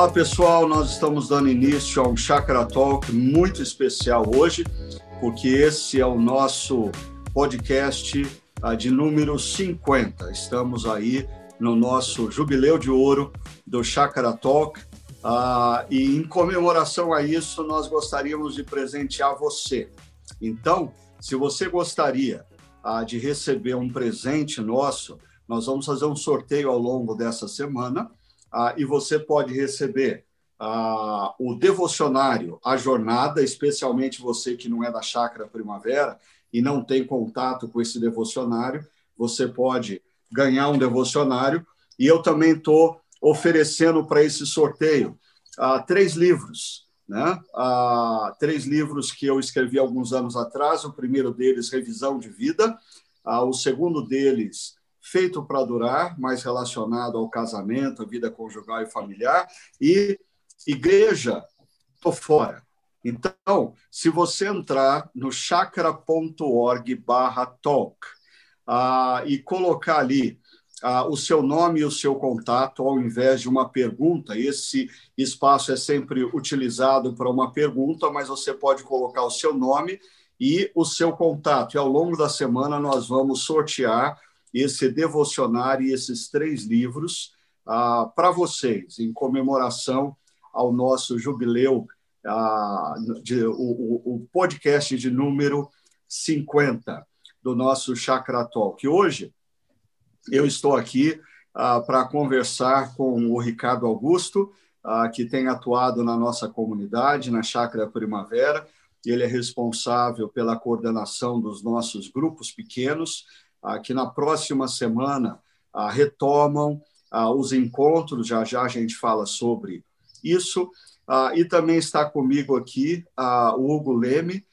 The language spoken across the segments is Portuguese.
Olá pessoal, nós estamos dando início a um Chakra Talk muito especial hoje, porque esse é o nosso podcast uh, de número 50. Estamos aí no nosso jubileu de ouro do Chakra Talk. Uh, e em comemoração a isso, nós gostaríamos de presentear você. Então, se você gostaria uh, de receber um presente nosso, nós vamos fazer um sorteio ao longo dessa semana ah, e você pode receber ah, o devocionário, a jornada, especialmente você que não é da Chácara Primavera e não tem contato com esse devocionário, você pode ganhar um devocionário. E eu também estou oferecendo para esse sorteio ah, três livros. Né? Ah, três livros que eu escrevi alguns anos atrás. O primeiro deles, Revisão de Vida. Ah, o segundo deles, feito para durar, mais relacionado ao casamento, a vida conjugal e familiar, e igreja, estou fora. Então, se você entrar no chakra.org barra talk ah, e colocar ali ah, o seu nome e o seu contato, ao invés de uma pergunta, esse espaço é sempre utilizado para uma pergunta, mas você pode colocar o seu nome e o seu contato. E ao longo da semana nós vamos sortear esse devocionário e esses três livros ah, para vocês, em comemoração ao nosso jubileu, ah, de, o, o, podcast de número 50 do nosso Chakra Talk. Hoje, eu estou aqui ah, para conversar com o Ricardo Augusto, ah, que tem atuado na nossa comunidade, na Chácara Primavera. Ele é responsável pela coordenação dos nossos grupos pequenos que na próxima semana retomam os encontros, já já a gente fala sobre isso. E também está comigo aqui o Hugo Leme,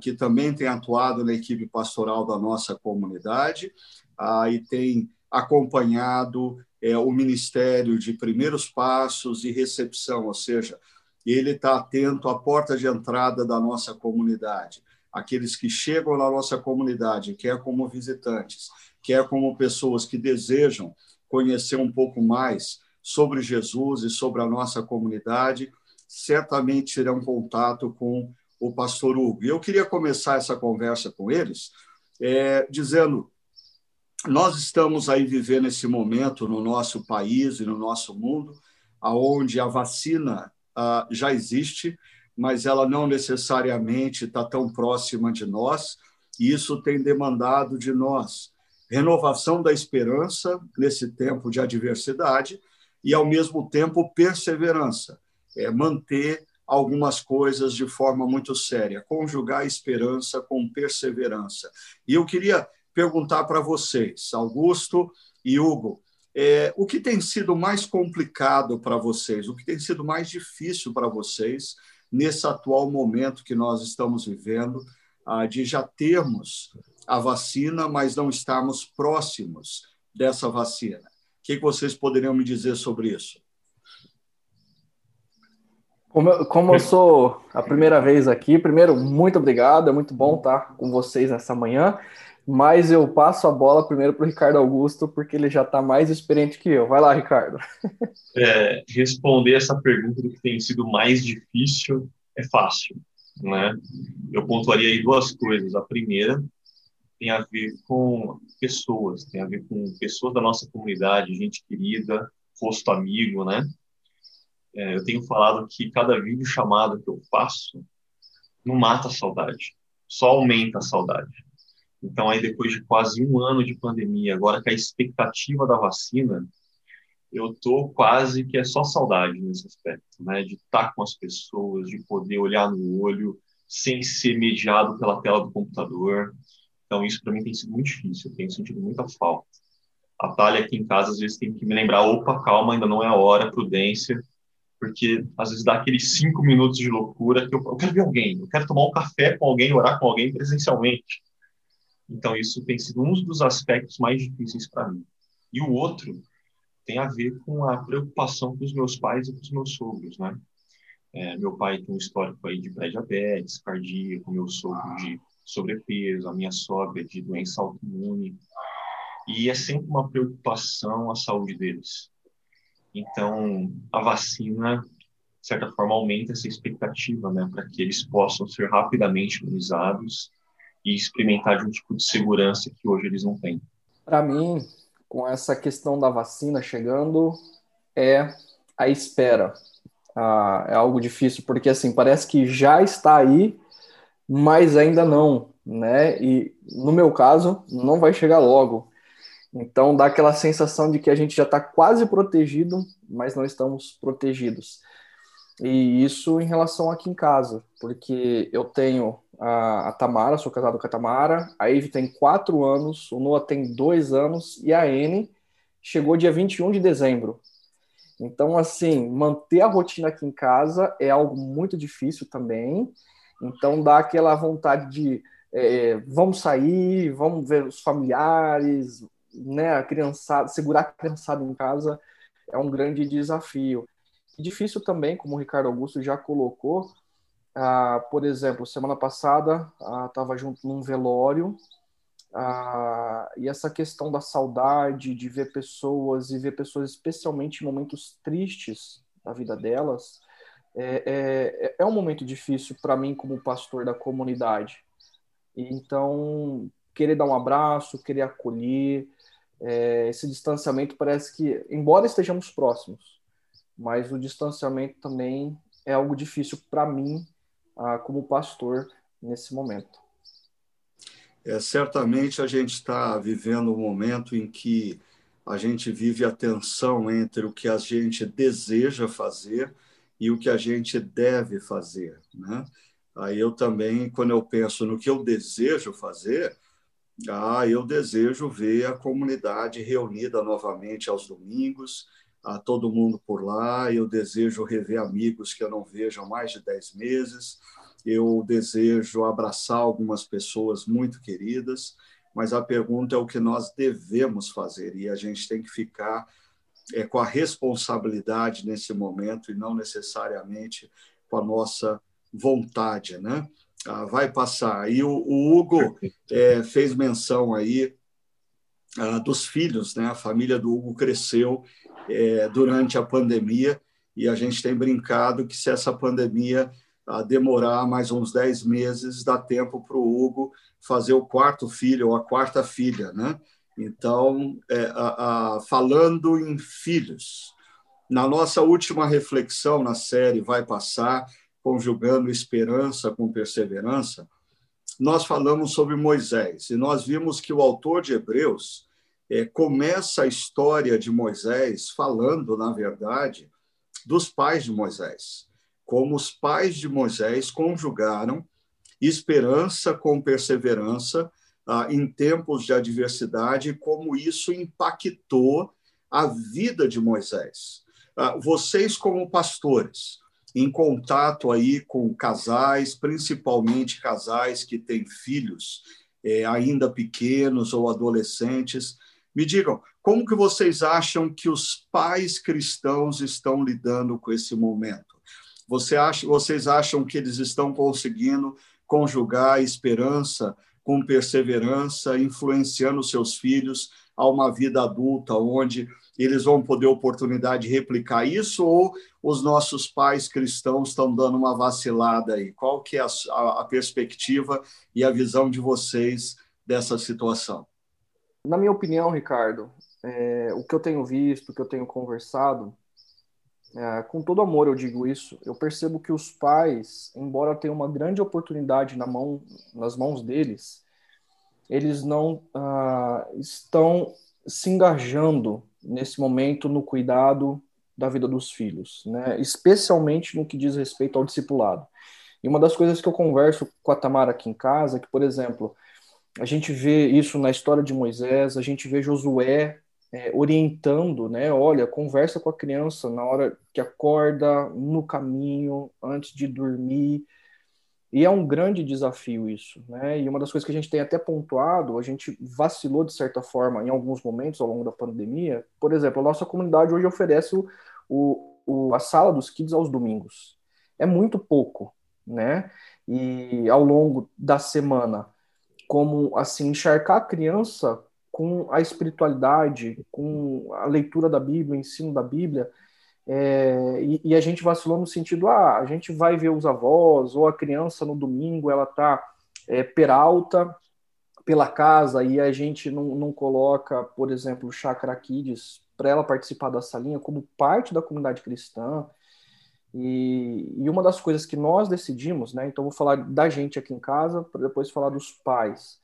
que também tem atuado na equipe pastoral da nossa comunidade e tem acompanhado é, o Ministério de Primeiros Passos e Recepção, ou seja, ele está atento à porta de entrada da nossa comunidade aqueles que chegam na nossa comunidade, quer como visitantes, quer como pessoas que desejam conhecer um pouco mais sobre Jesus e sobre a nossa comunidade, certamente terão contato com o pastor Hugo. E eu queria começar essa conversa com eles é, dizendo: nós estamos aí vivendo esse momento no nosso país e no nosso mundo, aonde a vacina ah, já existe, mas ela não necessariamente está tão próxima de nós, e isso tem demandado de nós renovação da esperança nesse tempo de adversidade e, ao mesmo tempo, perseverança, é manter algumas coisas de forma muito séria, conjugar esperança com perseverança. E eu queria perguntar para vocês, Augusto e Hugo, é, o que tem sido mais complicado para vocês, o que tem sido mais difícil para vocês nesse atual momento que nós estamos vivendo, ah, de já termos a vacina, mas não estarmos próximos dessa vacina. O que vocês poderiam me dizer sobre isso? Como eu, sou a primeira vez aqui, primeiro, muito obrigado, é muito bom estar com vocês nessa manhã mas eu passo a bola primeiro para o Ricardo Augusto, porque ele já está mais experiente que eu. Vai lá, Ricardo. É, responder essa pergunta do que tem sido mais difícil é fácil, né? Eu pontuaria aí duas coisas. A primeira tem a ver com pessoas, tem a ver com pessoas da nossa comunidade, gente querida, rosto amigo, né? É, eu tenho falado que cada vídeo chamado que eu faço não mata a saudade, só aumenta a saudade. Então, aí depois de quase um ano de pandemia, agora com a expectativa da vacina, eu tô quase que é só saudade nesse aspecto, né? De estar com as pessoas, de poder olhar no olho sem ser mediado pela tela do computador. Então, isso para mim tem sido muito difícil, eu tenho sentido muita falta. A Thalia aqui em casa, às vezes, tem que me lembrar: opa, calma, ainda não é a hora, prudência, porque às vezes dá aqueles cinco minutos de loucura que eu, eu quero ver alguém, eu quero tomar um café com alguém, orar com alguém presencialmente. Então, isso tem sido um dos aspectos mais difíceis para mim. E o outro tem a ver com a preocupação com os meus pais e com os meus sogros, né? É, meu pai tem um histórico aí de pré-diabetes, cardíaco, meu sogro de sobrepeso, a minha sogra de doença autoimune. E é sempre uma preocupação a saúde deles. Então, a vacina, de certa forma, aumenta essa expectativa, né, para que eles possam ser rapidamente imunizados e experimentar de um tipo de segurança que hoje eles não têm. Para mim, com essa questão da vacina chegando, é a espera. Ah, é algo difícil, porque assim, parece que já está aí, mas ainda não, né? E no meu caso, não vai chegar logo. Então dá aquela sensação de que a gente já está quase protegido, mas não estamos protegidos. E isso em relação aqui em casa, porque eu tenho a, a Tamara, sou casado com a Tamara, a Eve tem quatro anos, o Noah tem dois anos e a N chegou dia 21 de dezembro. Então, assim, manter a rotina aqui em casa é algo muito difícil também. Então, dá aquela vontade de é, vamos sair, vamos ver os familiares, né, a criançada, segurar a criançada em casa é um grande desafio. Difícil também, como o Ricardo Augusto já colocou, ah, por exemplo, semana passada estava ah, junto num velório ah, e essa questão da saudade de ver pessoas e ver pessoas especialmente em momentos tristes da vida delas é, é, é um momento difícil para mim como pastor da comunidade. Então, querer dar um abraço, querer acolher, é, esse distanciamento parece que, embora estejamos próximos, mas o distanciamento também é algo difícil para mim, ah, como pastor, nesse momento. É, certamente a gente está vivendo um momento em que a gente vive a tensão entre o que a gente deseja fazer e o que a gente deve fazer, né? Aí eu também, quando eu penso no que eu desejo fazer, ah, eu desejo ver a comunidade reunida novamente aos domingos, a todo mundo por lá. Eu desejo rever amigos que eu não vejo há mais de dez meses. Eu desejo abraçar algumas pessoas muito queridas. Mas a pergunta é o que nós devemos fazer e a gente tem que ficar é, com a responsabilidade nesse momento e não necessariamente com a nossa vontade, né? Ah, vai passar. E o, o Hugo é, fez menção aí ah, dos filhos, né? A família do Hugo cresceu é, durante a pandemia e a gente tem brincado que se essa pandemia ah, demorar mais uns 10 meses, dá tempo para o Hugo fazer o quarto filho ou a quarta filha, né? Então, é, a, a, falando em filhos, na nossa última reflexão na série Vai Passar, conjugando esperança com perseverança, nós falamos sobre Moisés e nós vimos que o autor de Hebreus é, começa a história de Moisés falando, na verdade, dos pais de Moisés, como os pais de Moisés conjugaram esperança com perseverança ah, em tempos de adversidade como isso impactou a vida de Moisés. Ah, vocês, como pastores, em contato aí com casais, principalmente casais que têm filhos é, ainda pequenos ou adolescentes. Me digam, como que vocês acham que os pais cristãos estão lidando com esse momento? Você acha, vocês acham que eles estão conseguindo conjugar esperança com perseverança, influenciando seus filhos a uma vida adulta, onde eles vão poder oportunidade de replicar isso ou os nossos pais cristãos estão dando uma vacilada aí? Qual que é a, a perspectiva e a visão de vocês dessa situação? Na minha opinião, Ricardo, é, o que eu tenho visto, o que eu tenho conversado, é, com todo amor eu digo isso, eu percebo que os pais, embora tenham uma grande oportunidade na mão, nas mãos deles, eles não ah, estão se engajando nesse momento no cuidado da vida dos filhos, né? especialmente no que diz respeito ao discipulado. E uma das coisas que eu converso com a Tamara aqui em casa é que, por exemplo, a gente vê isso na história de Moisés, a gente vê Josué é, orientando, né? Olha, conversa com a criança na hora que acorda, no caminho, antes de dormir. E é um grande desafio isso, né? E uma das coisas que a gente tem até pontuado, a gente vacilou de certa forma em alguns momentos ao longo da pandemia. Por exemplo, a nossa comunidade hoje oferece o, o, a sala dos kids aos domingos. É muito pouco, né? E ao longo da semana, como assim encharcar a criança com a espiritualidade, com a leitura da Bíblia, o ensino da Bíblia, é, e, e, a gente vacilou no sentido, ah, a gente vai ver os avós, ou a criança no domingo, ela está é, peralta pela casa, e a gente não, não coloca, por exemplo, o Chakra Kids para ela participar da salinha como parte da comunidade cristã. E, e, uma das coisas que nós decidimos, né? Então vou falar da gente aqui em casa, para depois falar dos pais.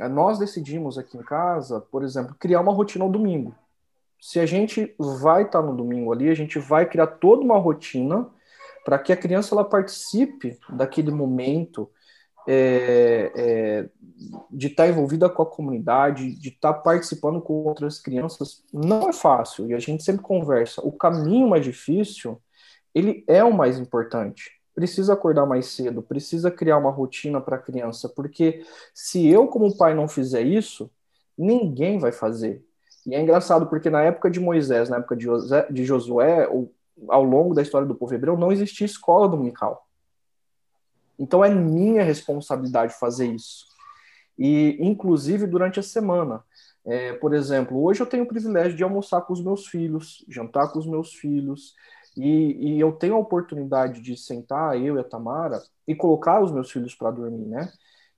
É, nós decidimos aqui em casa, por exemplo, criar uma rotina ao domingo se a gente vai estar tá no domingo ali, a gente vai criar toda uma rotina para que a criança ela participe daquele momento é, é, de estar tá envolvida com a comunidade, de estar tá participando com outras crianças. Não é fácil e a gente sempre conversa. O caminho mais difícil, ele é o mais importante. Precisa acordar mais cedo, precisa criar uma rotina para a criança, porque se eu como pai não fizer isso, ninguém vai fazer. E é engraçado porque na época de Moisés, na época de, José, de Josué, ou, ao longo da história do povo hebreu, não existia escola dominical. Então é minha responsabilidade fazer isso. E, inclusive, durante a semana. É, por exemplo, hoje eu tenho o privilégio de almoçar com os meus filhos, jantar com os meus filhos, e, e eu tenho a oportunidade de sentar, eu e a Tamara, e colocar os meus filhos para dormir, né?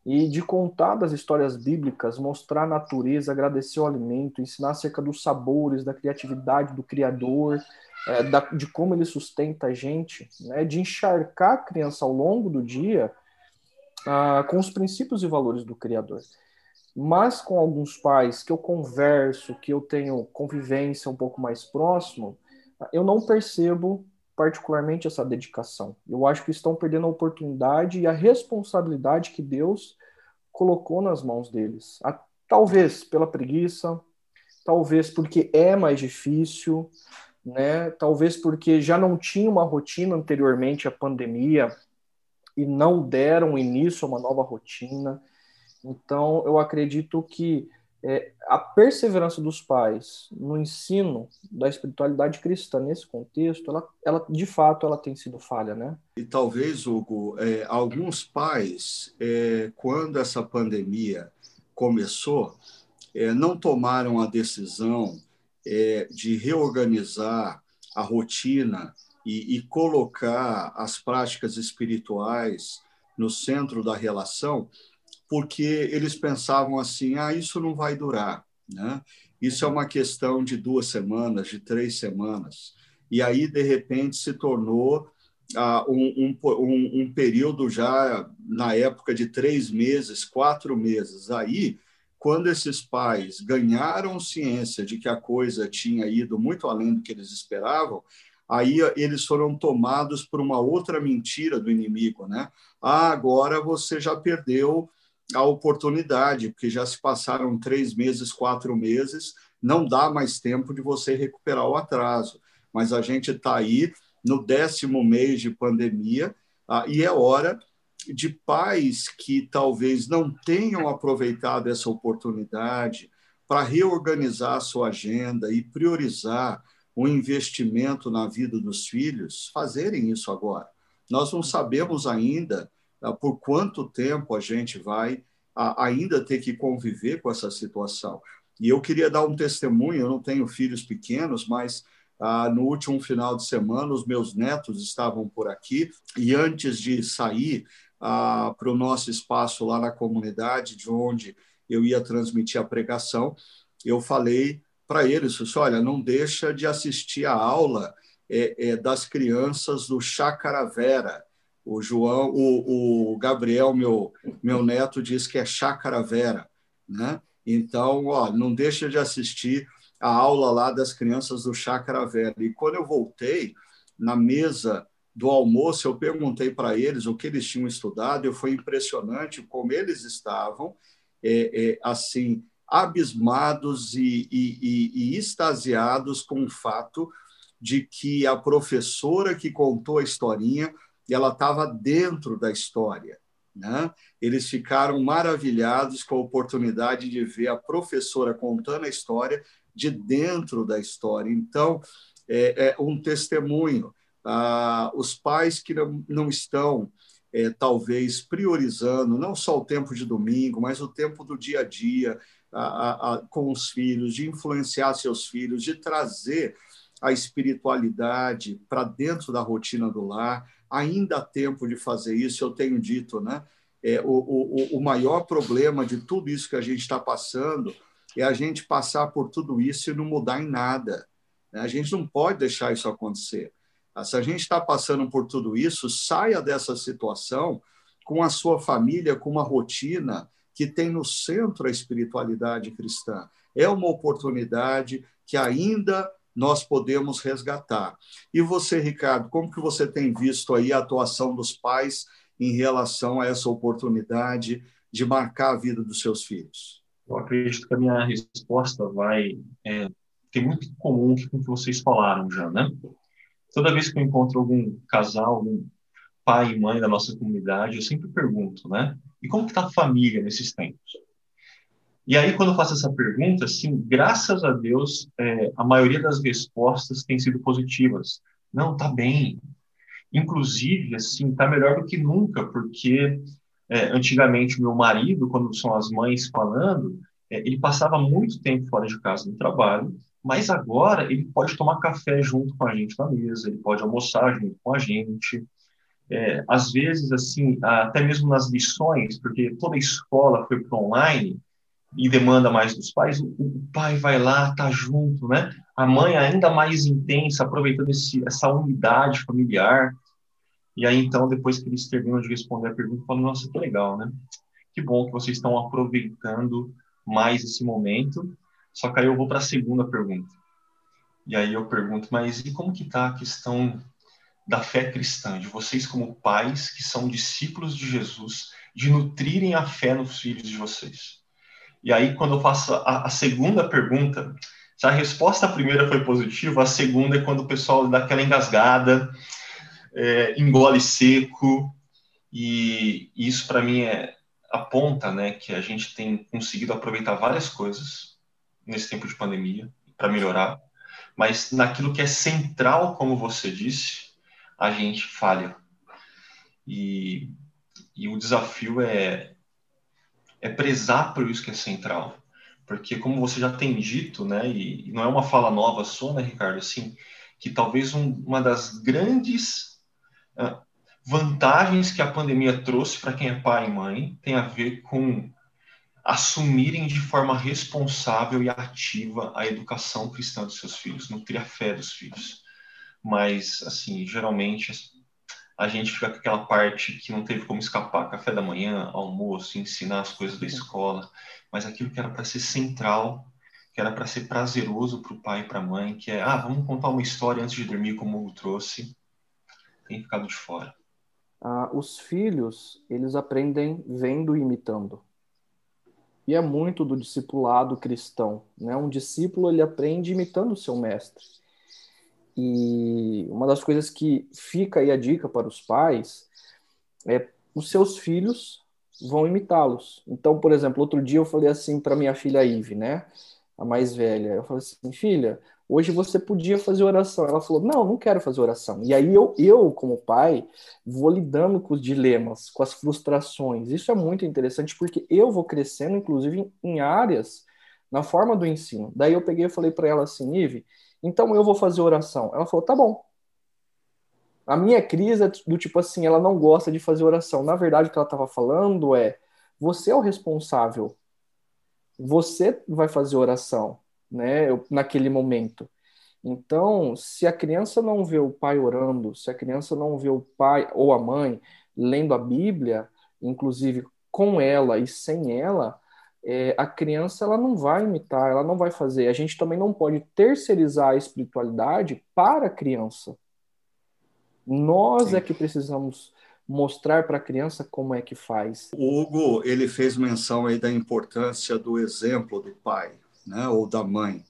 e de contar das histórias bíblicas, mostrar a natureza, agradecer o alimento, ensinar acerca dos sabores, da criatividade do Criador, é, da, de como ele sustenta a gente, né, de encharcar a criança ao longo do dia ah, com os princípios e valores do Criador. Mas com alguns pais que eu converso, que eu tenho convivência um pouco mais próximo, eu não percebo particularmente essa dedicação. Eu acho que estão perdendo a oportunidade e a responsabilidade que Deus colocou nas mãos deles. Talvez pela preguiça, talvez porque é mais difícil, né? Talvez porque já não tinha uma rotina anteriormente à pandemia e não deram início a uma nova rotina. Então, eu acredito que é, a perseverança dos pais no ensino da espiritualidade cristã nesse contexto, ela, ela de fato ela tem sido falha, né? E talvez, Hugo, é, alguns pais, é, quando essa pandemia começou, é, não tomaram a decisão é, de reorganizar a rotina e, e colocar as práticas espirituais no centro da relação, porque eles pensavam assim: ah, isso não vai durar, né? Isso é uma questão de duas semanas, de três semanas. E aí, de repente, se tornou ah, um, um, um, período já na época de três meses, quatro meses. Aí, quando esses pais ganharam ciência de que a coisa tinha ido muito além do que eles esperavam, aí eles foram tomados por uma outra mentira do inimigo, né? Ah, agora você já perdeu a oportunidade, porque já se passaram três meses, quatro meses, não dá mais tempo de você recuperar o atraso. Mas a gente está aí no décimo mês de pandemia ah, e é hora de pais que talvez não tenham aproveitado essa oportunidade para reorganizar a sua agenda e priorizar o investimento na vida dos filhos, fazerem isso agora. Nós não sabemos ainda por quanto tempo a gente vai ainda ter que conviver com essa situação. E eu queria dar um testemunho, eu não tenho filhos pequenos, mas ah, no último final de semana os meus netos estavam por aqui e antes de sair ah, para o nosso espaço lá na comunidade, de onde eu ia transmitir a pregação, eu falei para eles, olha, não deixa de assistir a aula é, é, das crianças do Chacaravera, o João, o, o Gabriel, meu, meu neto, diz que é Chácara Vera, né? Então, ó, não deixa de assistir a aula lá das crianças do Chácara Vera. E quando eu voltei, na mesa do almoço, eu perguntei para eles o que eles tinham estudado, e foi impressionante como eles estavam, é, é, assim, abismados e, e, e, e extasiados com o fato de que a professora que contou a historinha e ela estava dentro da história. Né? Eles ficaram maravilhados com a oportunidade de ver a professora contando a história de dentro da história. Então, é, é um testemunho. Ah, os pais que não, não estão, é, talvez, priorizando não só o tempo de domingo, mas o tempo do dia a dia com os filhos, de influenciar seus filhos, de trazer a espiritualidade para dentro da rotina do lar. Ainda há tempo de fazer isso, eu tenho dito, né? É, o, o, o maior problema de tudo isso que a gente está passando é a gente passar por tudo isso e não mudar em nada. Né? A gente não pode deixar isso acontecer. Se a gente está passando por tudo isso, saia dessa situação com a sua família, com uma rotina que tem no centro a espiritualidade cristã. É uma oportunidade que ainda nós podemos resgatar. E você, Ricardo, como que você tem visto aí a atuação dos pais em relação a essa oportunidade de marcar a vida dos seus filhos? Eu acredito que a minha resposta vai é, ter muito comum com o que vocês falaram já, né? Toda vez que eu encontro algum casal, algum pai e mãe da nossa comunidade, eu sempre pergunto, né? E como está a família nesses tempos? E aí, quando eu faço essa pergunta, assim, graças a Deus, é, a maioria das respostas tem sido positivas. Não, tá bem. Inclusive, assim, tá melhor do que nunca, porque é, antigamente meu marido, quando são as mães falando, é, ele passava muito tempo fora de casa no trabalho, mas agora ele pode tomar café junto com a gente na mesa, ele pode almoçar junto com a gente. É, às vezes, assim, até mesmo nas lições, porque toda a escola foi para online e demanda mais dos pais, o, pai vai lá, tá junto, né? A mãe ainda mais intensa, aproveitando esse, essa unidade familiar. E aí, então, depois que eles terminam de responder a pergunta, falam, nossa, que legal, né? Que bom que vocês estão aproveitando mais esse momento. Só que aí eu vou para a segunda pergunta. E aí eu pergunto, mas e como que está a questão da fé cristã, de vocês como pais que são discípulos de Jesus, de nutrirem a fé nos filhos de vocês? E aí, quando eu faço a, a segunda pergunta, se a resposta à primeira foi positiva, a segunda é quando o pessoal dá aquela engasgada, é, engole seco, e isso para mim é aponta, né, que a gente tem conseguido aproveitar várias coisas nesse tempo de pandemia para melhorar, mas naquilo que é central, como você disse, a gente falha. E, e o desafio é, é prezar por isso que é central. Porque, como você já tem dito, né, e, não é uma fala nova sua, né, Ricardo, assim, que talvez um, uma das grandes ah, vantagens que a pandemia trouxe para quem é pai e mãe tem a ver com assumirem de forma responsável e ativa a educação cristã dos seus filhos, nutrir a fé dos filhos. Mas, assim, geralmente a gente fica com aquela parte que não teve como escapar, café da manhã, almoço, ensinar as coisas da escola, mas aquilo que era para ser central, que era para ser prazeroso para o pai e para a mãe, que é, ah, vamos contar uma história antes de dormir, como o trouxe, tem ficado de fora. Ah, os filhos, eles aprendem vendo e imitando. E é muito do discipulado cristão, né? Um discípulo, ele aprende imitando o seu mestre. E uma das coisas que fica aí a dica para os pais é os seus filhos vão imitá-los. Então, por exemplo, outro dia eu falei assim para minha filha Ive, né? A mais velha. Eu falei assim, filha, hoje você podia fazer oração. Ela falou, não, não quero fazer oração. E aí eu, eu, como pai, vou lidando com os dilemas, com as frustrações. Isso é muito interessante porque eu vou crescendo, inclusive, em áreas na forma do ensino. Daí eu peguei e falei para ela assim, Ive, então eu vou fazer oração. Ela falou, tá bom. A minha crise é do tipo assim, ela não gosta de fazer oração. Na verdade, o que ela estava falando é, você é o responsável. Você vai fazer oração né, naquele momento. Então, se a criança não vê o pai orando, se a criança não vê o pai ou a mãe lendo a Bíblia, inclusive com ela e sem ela, é, a criança ela não vai imitar, ela não vai fazer. A gente também não pode terceirizar a espiritualidade para a criança. Nós Sim. é que precisamos mostrar para a criança como é que faz. O Hugo ele fez menção aí da importância do exemplo do pai né, ou da mãe.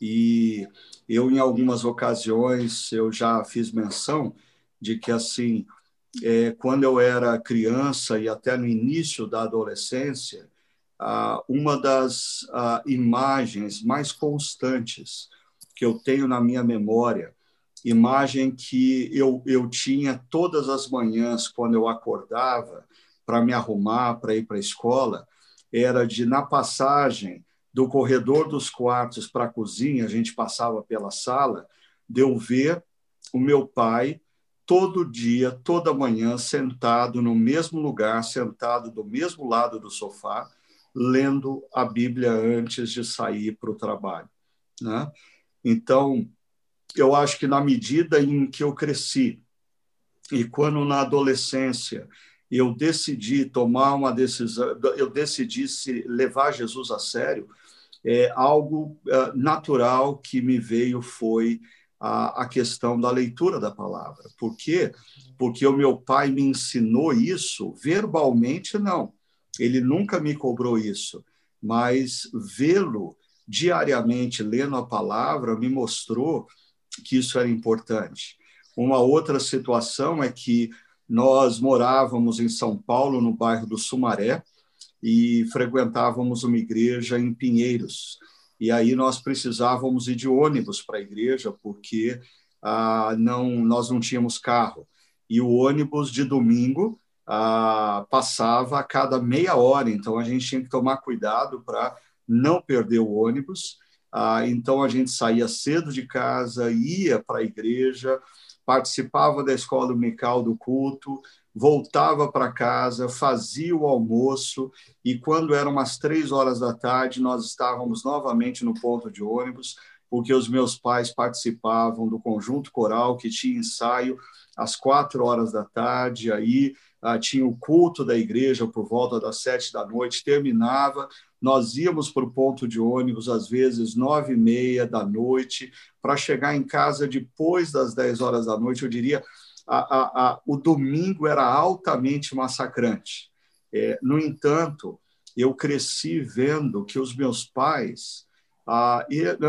E eu, em algumas ocasiões, eu já fiz menção de que, assim, é, quando eu era criança e até no início da adolescência, uma das ah, imagens mais constantes que eu tenho na minha memória, imagem que eu, eu tinha todas as manhãs quando eu acordava para me arrumar, para ir para a escola, era de, na passagem do corredor dos quartos para a cozinha, a gente passava pela sala, de eu ver o meu pai todo dia, toda manhã, sentado no mesmo lugar, sentado do mesmo lado do sofá, lendo a Bíblia antes de sair para o trabalho. Né? Então, eu acho que na medida em que eu cresci, e quando na adolescência eu decidi tomar uma decisão, eu decidi se levar Jesus a sério, é, algo uh, natural que me veio foi a, a questão da leitura da palavra. Por quê? Porque o meu pai me ensinou isso verbalmente, não. Ele nunca me cobrou isso, mas vê-lo diariamente lendo a palavra me mostrou que isso era importante. Uma outra situação é que nós morávamos em São Paulo, no bairro do Sumaré, e frequentávamos uma igreja em Pinheiros. E aí nós precisávamos ir de ônibus para a igreja, porque ah, não, nós não tínhamos carro. E o ônibus de domingo ah, passava a cada meia hora, então a gente tinha que tomar cuidado para não perder o ônibus. Ah, então a gente saía cedo de casa, ia para a igreja, participava da escola dominical do culto, voltava para casa, fazia o almoço e quando eram umas três horas da tarde nós estávamos novamente no ponto de ônibus porque os meus pais participavam do conjunto coral que tinha ensaio às quatro horas da tarde, aí ah, tinha o culto da igreja por volta das sete da noite, terminava, nós íamos para o ponto de ônibus às vezes nove e meia da noite para chegar em casa depois das dez horas da noite, eu diria a, a, a, o domingo era altamente massacrante. É, no entanto, eu cresci vendo que os meus pais, ah,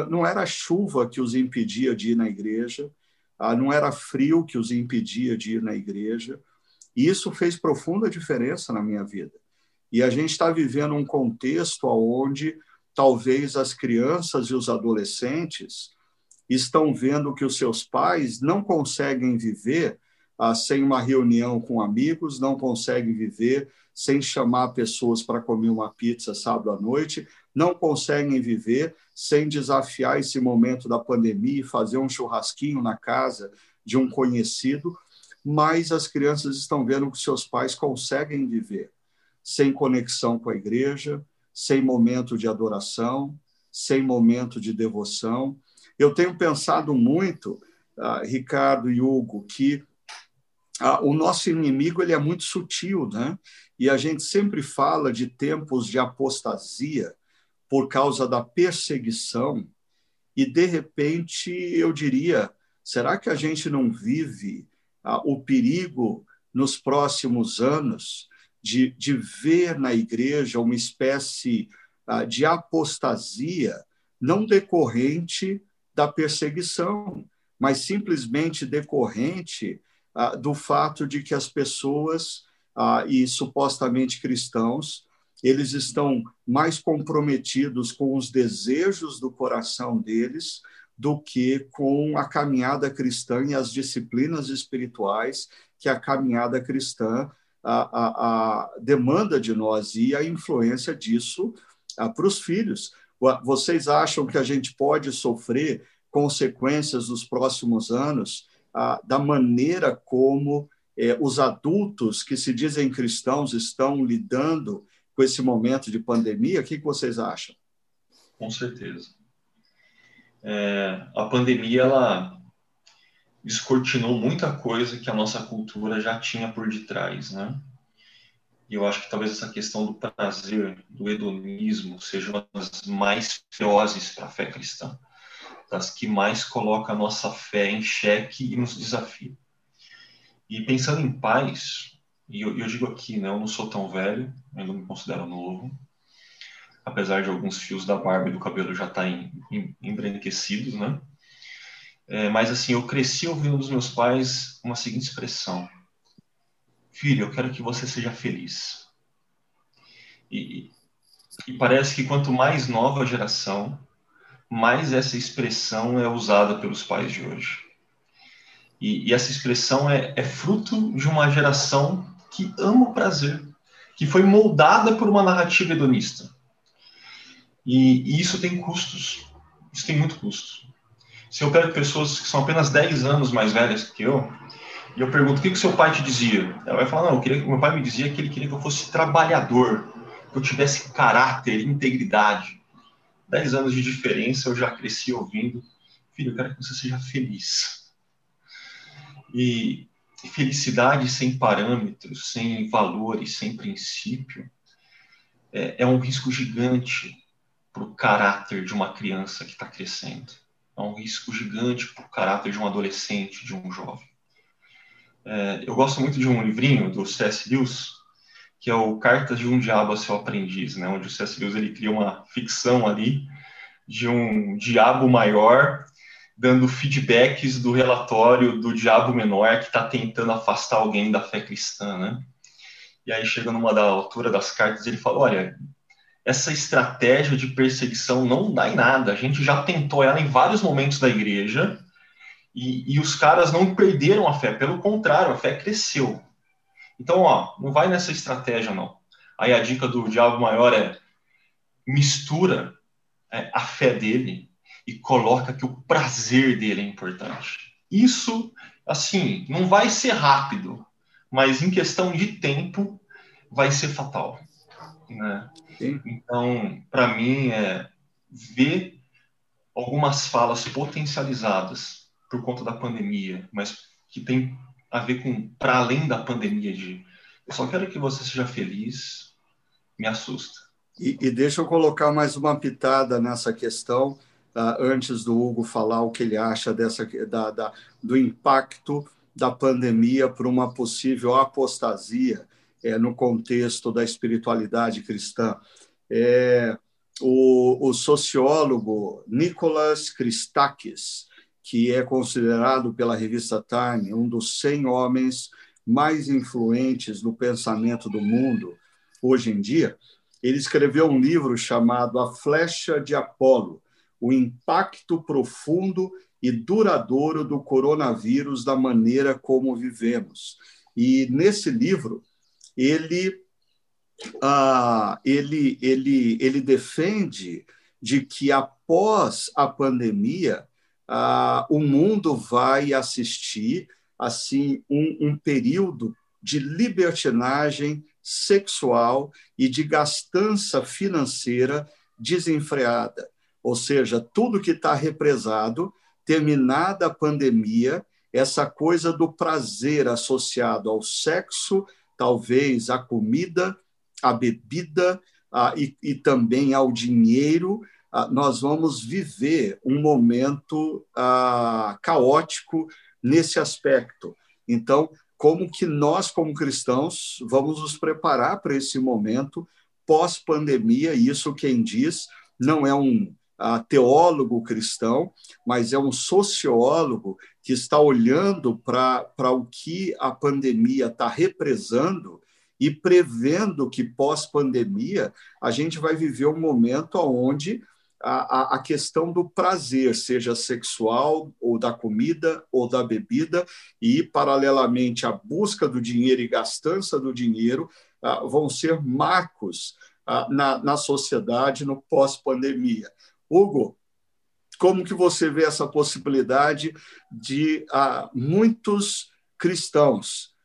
não era chuva que os impedia de ir na igreja, ah, não era frio que os impedia de ir na igreja, e isso fez profunda diferença na minha vida. E a gente está vivendo um contexto onde talvez as crianças e os adolescentes estão vendo que os seus pais não conseguem viver ah, sem uma reunião com amigos, não conseguem viver sem chamar pessoas para comer uma pizza sábado à noite, não conseguem viver sem desafiar esse momento da pandemia e fazer um churrasquinho na casa de um conhecido, mas as crianças estão vendo que seus pais conseguem viver sem conexão com a igreja, sem momento de adoração, sem momento de devoção. Eu tenho pensado muito, uh, Ricardo e Hugo, que ah, o nosso inimigo ele é muito sutil, né? E a gente sempre fala de tempos de apostasia por causa da perseguição, e de repente eu diria: será que a gente não vive ah, o perigo nos próximos anos de, de ver na igreja uma espécie ah, de apostasia, não decorrente da perseguição, mas simplesmente decorrente ah, do fato de que as pessoas ah, e supostamente cristãos eles estão mais comprometidos com os desejos do coração deles do que com a caminhada cristã e as disciplinas espirituais que a caminhada cristã a, a, a demanda de nós e a influência disso para os filhos. Vocês acham que a gente pode sofrer consequências nos próximos anos ah, da maneira como eh, os adultos que se dizem cristãos estão lidando com esse momento de pandemia? O que, que vocês acham? Com certeza. É, a pandemia ela descortinou muita coisa que a nossa cultura já tinha por detrás, né? E eu acho que talvez essa questão do prazer, do hedonismo, seja uma das mais ferozes para a fé cristã das que mais coloca a nossa fé em xeque e nos desafia. E pensando em pais, e eu, eu digo aqui, né, eu não sou tão velho, ainda me considero novo, apesar de alguns fios da barba e do cabelo já estarem tá embranquecidos, né? É, mas assim, eu cresci ouvindo dos meus pais uma seguinte expressão: Filho, eu quero que você seja feliz. E, e parece que quanto mais nova a geração, mais essa expressão é usada pelos pais de hoje. E, e essa expressão é, é, fruto de uma geração que ama o prazer, que foi moldada por uma narrativa hedonista. E, e isso tem custos, isso tem muito custo. Se eu pego pessoas que são apenas 10 anos mais velhas que eu, e eu pergunto, o que, que seu pai te dizia? Ela vai falar, não, queria, meu pai me dizia que ele queria que eu fosse trabalhador, que eu tivesse caráter, integridade. 10 anos de diferença, eu já cresci ouvindo, filho, eu quero que você seja feliz. E felicidade sem parâmetros, sem valores, sem princípio, é, é um risco gigante para o caráter de uma criança que está crescendo. É um risco gigante para o caráter de um adolescente, de um jovem. É, eu gosto muito de um livrinho do C.S. Lewis, que é o Cartas de um Diabo a Seu Aprendiz, né? onde o C.S. Lewis ele cria uma ficção ali de um diabo maior dando feedbacks do relatório do diabo menor que está tentando afastar alguém da fé cristã, né? E aí chega numa da altura das cartas ele fala, olha, essa estratégia de perseguição não dá em nada. A gente já tentou ela em vários momentos da igreja e, e os caras não perderam a fé. Pelo contrário, a fé cresceu. Então, ó, não vai nessa estratégia, não. Aí a dica do diabo maior é mistura é, a fé dele e coloca que o prazer dele é importante. Isso, assim, não vai ser rápido, mas em questão de tempo vai ser fatal. Né? Então, para mim, é ver algumas falas potencializadas por conta da pandemia, mas que tem a ver com para além da pandemia de eu só quero que você seja feliz, me assusta. E, e deixa eu colocar mais uma pitada nessa questão, uh, antes do Hugo falar o que ele acha dessa da, da do impacto da pandemia para uma possível apostasia é, no contexto da espiritualidade cristã. É, o, o, sociólogo Nicholas Christakis, que é considerado pela revista Time um dos 100 homens mais influentes no pensamento do mundo hoje em dia, ele escreveu um livro chamado A Flecha de Apolo, o impacto profundo e duradouro do coronavírus da maneira como vivemos. E nesse livro, ele, ah, ele, ele, ele defende de que após a pandemia, ah, o mundo vai assistir assim um, um período de libertinagem sexual e de gastança financeira desenfreada. Ou seja, tudo que está represado, terminada a pandemia, essa coisa do prazer associado ao sexo, talvez à comida, à bebida ah, e, e, também ao dinheiro, ah, nós vamos viver um momento ah, caótico nesse aspecto. Então, como que nós, como cristãos, vamos nos preparar para esse momento pós-pandemia? Isso quem diz não é um teólogo cristão, mas é um sociólogo que está olhando para o que a pandemia está represando e prevendo que pós-pandemia a gente vai viver um momento onde a, a, questão do prazer, seja sexual, ou da comida, ou da bebida, e, paralelamente, a busca do dinheiro e gastança do dinheiro ah, vão ser marcos ah, na, na sociedade no pós-pandemia. Hugo, como que você vê essa possibilidade de ah, muitos cristãos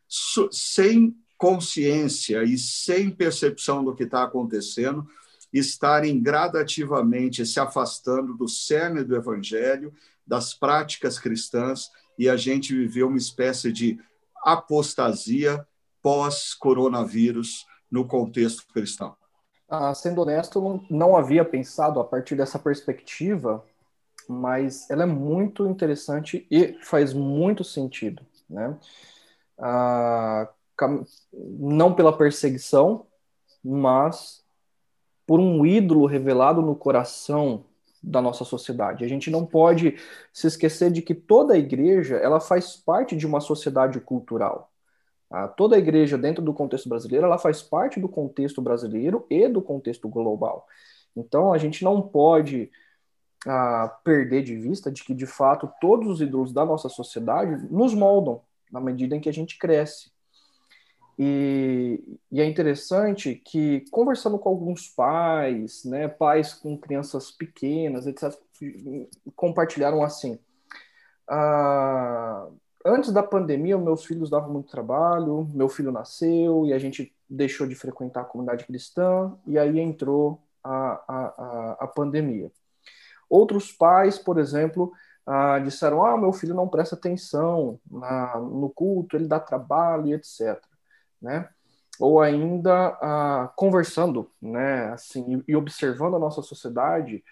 sem consciência e sem percepção do que está acontecendo estarem gradativamente se afastando do cerne do evangelho, das práticas cristãs e a gente viver uma espécie de apostasia pós-coronavírus no contexto cristão? Ah, sendo honesto, não havia pensado a partir dessa perspectiva, mas ela é muito interessante e faz muito sentido, né? Ah, não pela perseguição, mas por um ídolo revelado no coração da nossa sociedade. A gente não pode se esquecer de que toda a igreja ela faz parte de uma sociedade cultural. Ah, toda a igreja, dentro do contexto brasileiro, ela faz parte do contexto brasileiro e do contexto global. Então, a gente não pode ah, perder de vista de que, de fato, todos os ídolos da nossa sociedade nos moldam na medida em que a gente cresce. E, e, é interessante que, conversando com alguns pais, né, pais com crianças pequenas, etc., compartilharam assim: ah, antes da pandemia, meus filhos davam muito trabalho, meu filho nasceu e a gente deixou de frequentar a comunidade cristã, e aí entrou a, a, a pandemia. Outros pais, por exemplo, ah, disseram: Ah, meu filho não presta atenção na, no culto, ele dá trabalho e etc. Né? Ou ainda ah, conversando né, assim, e, observando a nossa sociedade,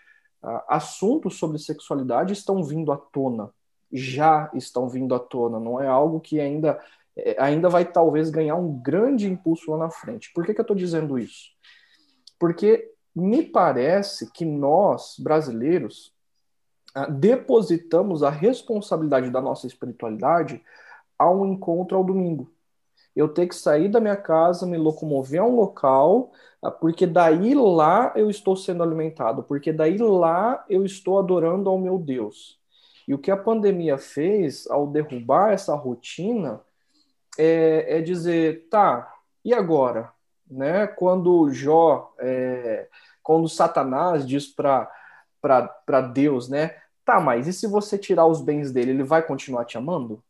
ah, assuntos sobre sexualidade estão vindo à tona, já estão vindo à tona, não é algo que ainda, é, ainda vai talvez ganhar um grande impulso lá na frente. Por que, que eu estou dizendo isso? Porque me parece que nós, brasileiros, ah, depositamos a responsabilidade da nossa espiritualidade ao encontro ao domingo. Eu ter que sair da minha casa, me locomover a um local, ah, porque daí lá eu estou sendo alimentado, porque daí lá eu estou adorando ao meu Deus. E o que a pandemia fez ao derrubar essa rotina é, é dizer, tá, e agora? Né? Quando Jó, é, quando Satanás diz para Deus, né? Tá, mas e se você tirar os bens dele, ele vai continuar te amando?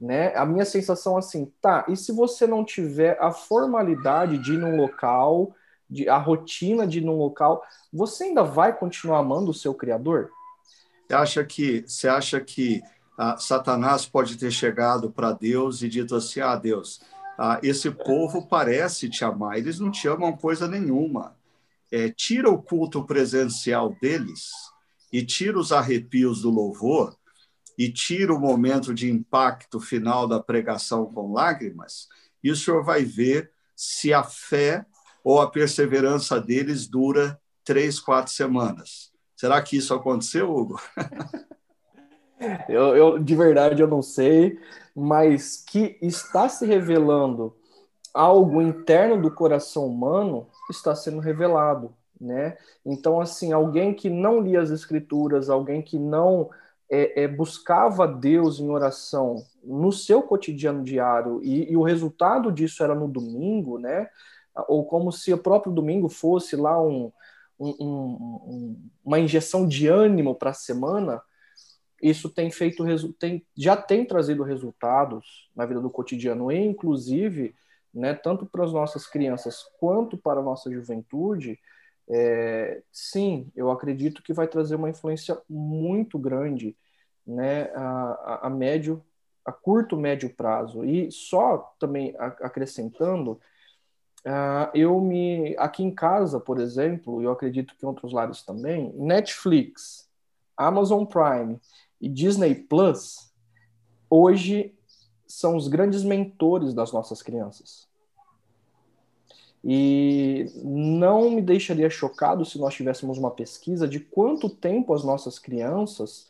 Né? A minha sensação assim, tá, e se você não tiver a formalidade de ir num local, de, a rotina de ir num local, você ainda vai continuar amando o seu Criador? Você acha que, você acha que ah, Satanás pode ter chegado para Deus e dito assim: ah, Deus, ah, esse povo parece te amar, eles não te amam coisa nenhuma. É, tira o culto presencial deles e tira os arrepios do louvor e tira o momento de impacto final da pregação com lágrimas, e o senhor vai ver se a fé ou a perseverança deles dura três, quatro semanas. Será que isso aconteceu, Hugo? eu, eu, de verdade, eu não sei mas que está se revelando algo interno do coração humano está sendo revelado, né? Então, assim, alguém que não lia as escrituras, alguém que não é, é, buscava Deus em oração no seu cotidiano diário e, e, o resultado disso era no domingo, né? Ou como se o próprio domingo fosse lá um, um, um, uma injeção de ânimo para a semana, isso tem feito tem, já tem trazido resultados na vida do cotidiano, e inclusive, né, tanto para as nossas crianças quanto para a nossa juventude, é, sim, eu acredito que vai trazer uma influência muito grande né, a, a, médio, a curto, médio prazo. E só também acrescentando, uh, eu me. Aqui em casa, por exemplo, eu acredito que em outros lares também, Netflix, Amazon Prime e Disney Plus hoje são os grandes mentores das nossas crianças. E não me deixaria chocado se nós tivéssemos uma pesquisa de quanto tempo as nossas crianças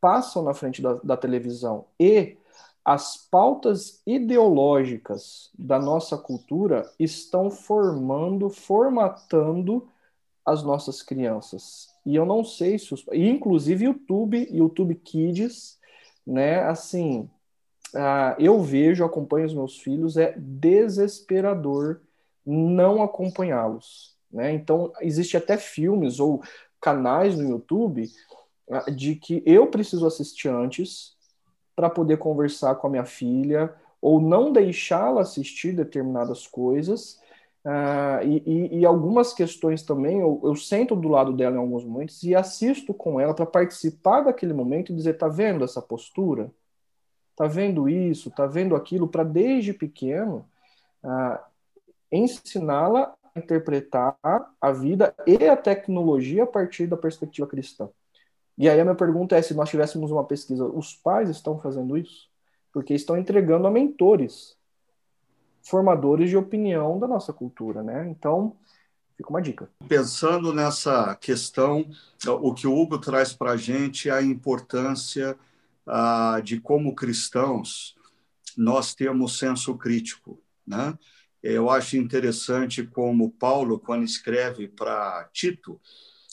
passam na frente da, da televisão e as pautas ideológicas da nossa cultura estão formando, formatando as nossas crianças. E eu não sei se os. Inclusive YouTube, YouTube Kids, né? Assim, uh, eu vejo, acompanho os meus filhos, é desesperador não acompanhá-los. Né? Então, existe até filmes ou canais no YouTube uh, de que eu preciso assistir antes para poder conversar com a minha filha ou não deixá-la assistir determinadas coisas Uh, e, e, algumas questões também, eu, eu, sento do lado dela em alguns momentos e assisto com ela para participar daquele momento e dizer: tá vendo essa postura? Tá vendo isso? Tá vendo aquilo? Para desde pequeno uh, ensiná-la a interpretar a vida e a tecnologia a partir da perspectiva cristã. E aí a minha pergunta é: se nós tivéssemos uma pesquisa, os pais estão fazendo isso? Porque estão entregando a mentores formadores de opinião da nossa cultura, né? Então, fica uma dica. Pensando nessa questão, o que o Hugo traz para a gente é a importância ah, de como cristãos nós temos senso crítico, né? Eu acho interessante como Paulo, quando escreve para Tito,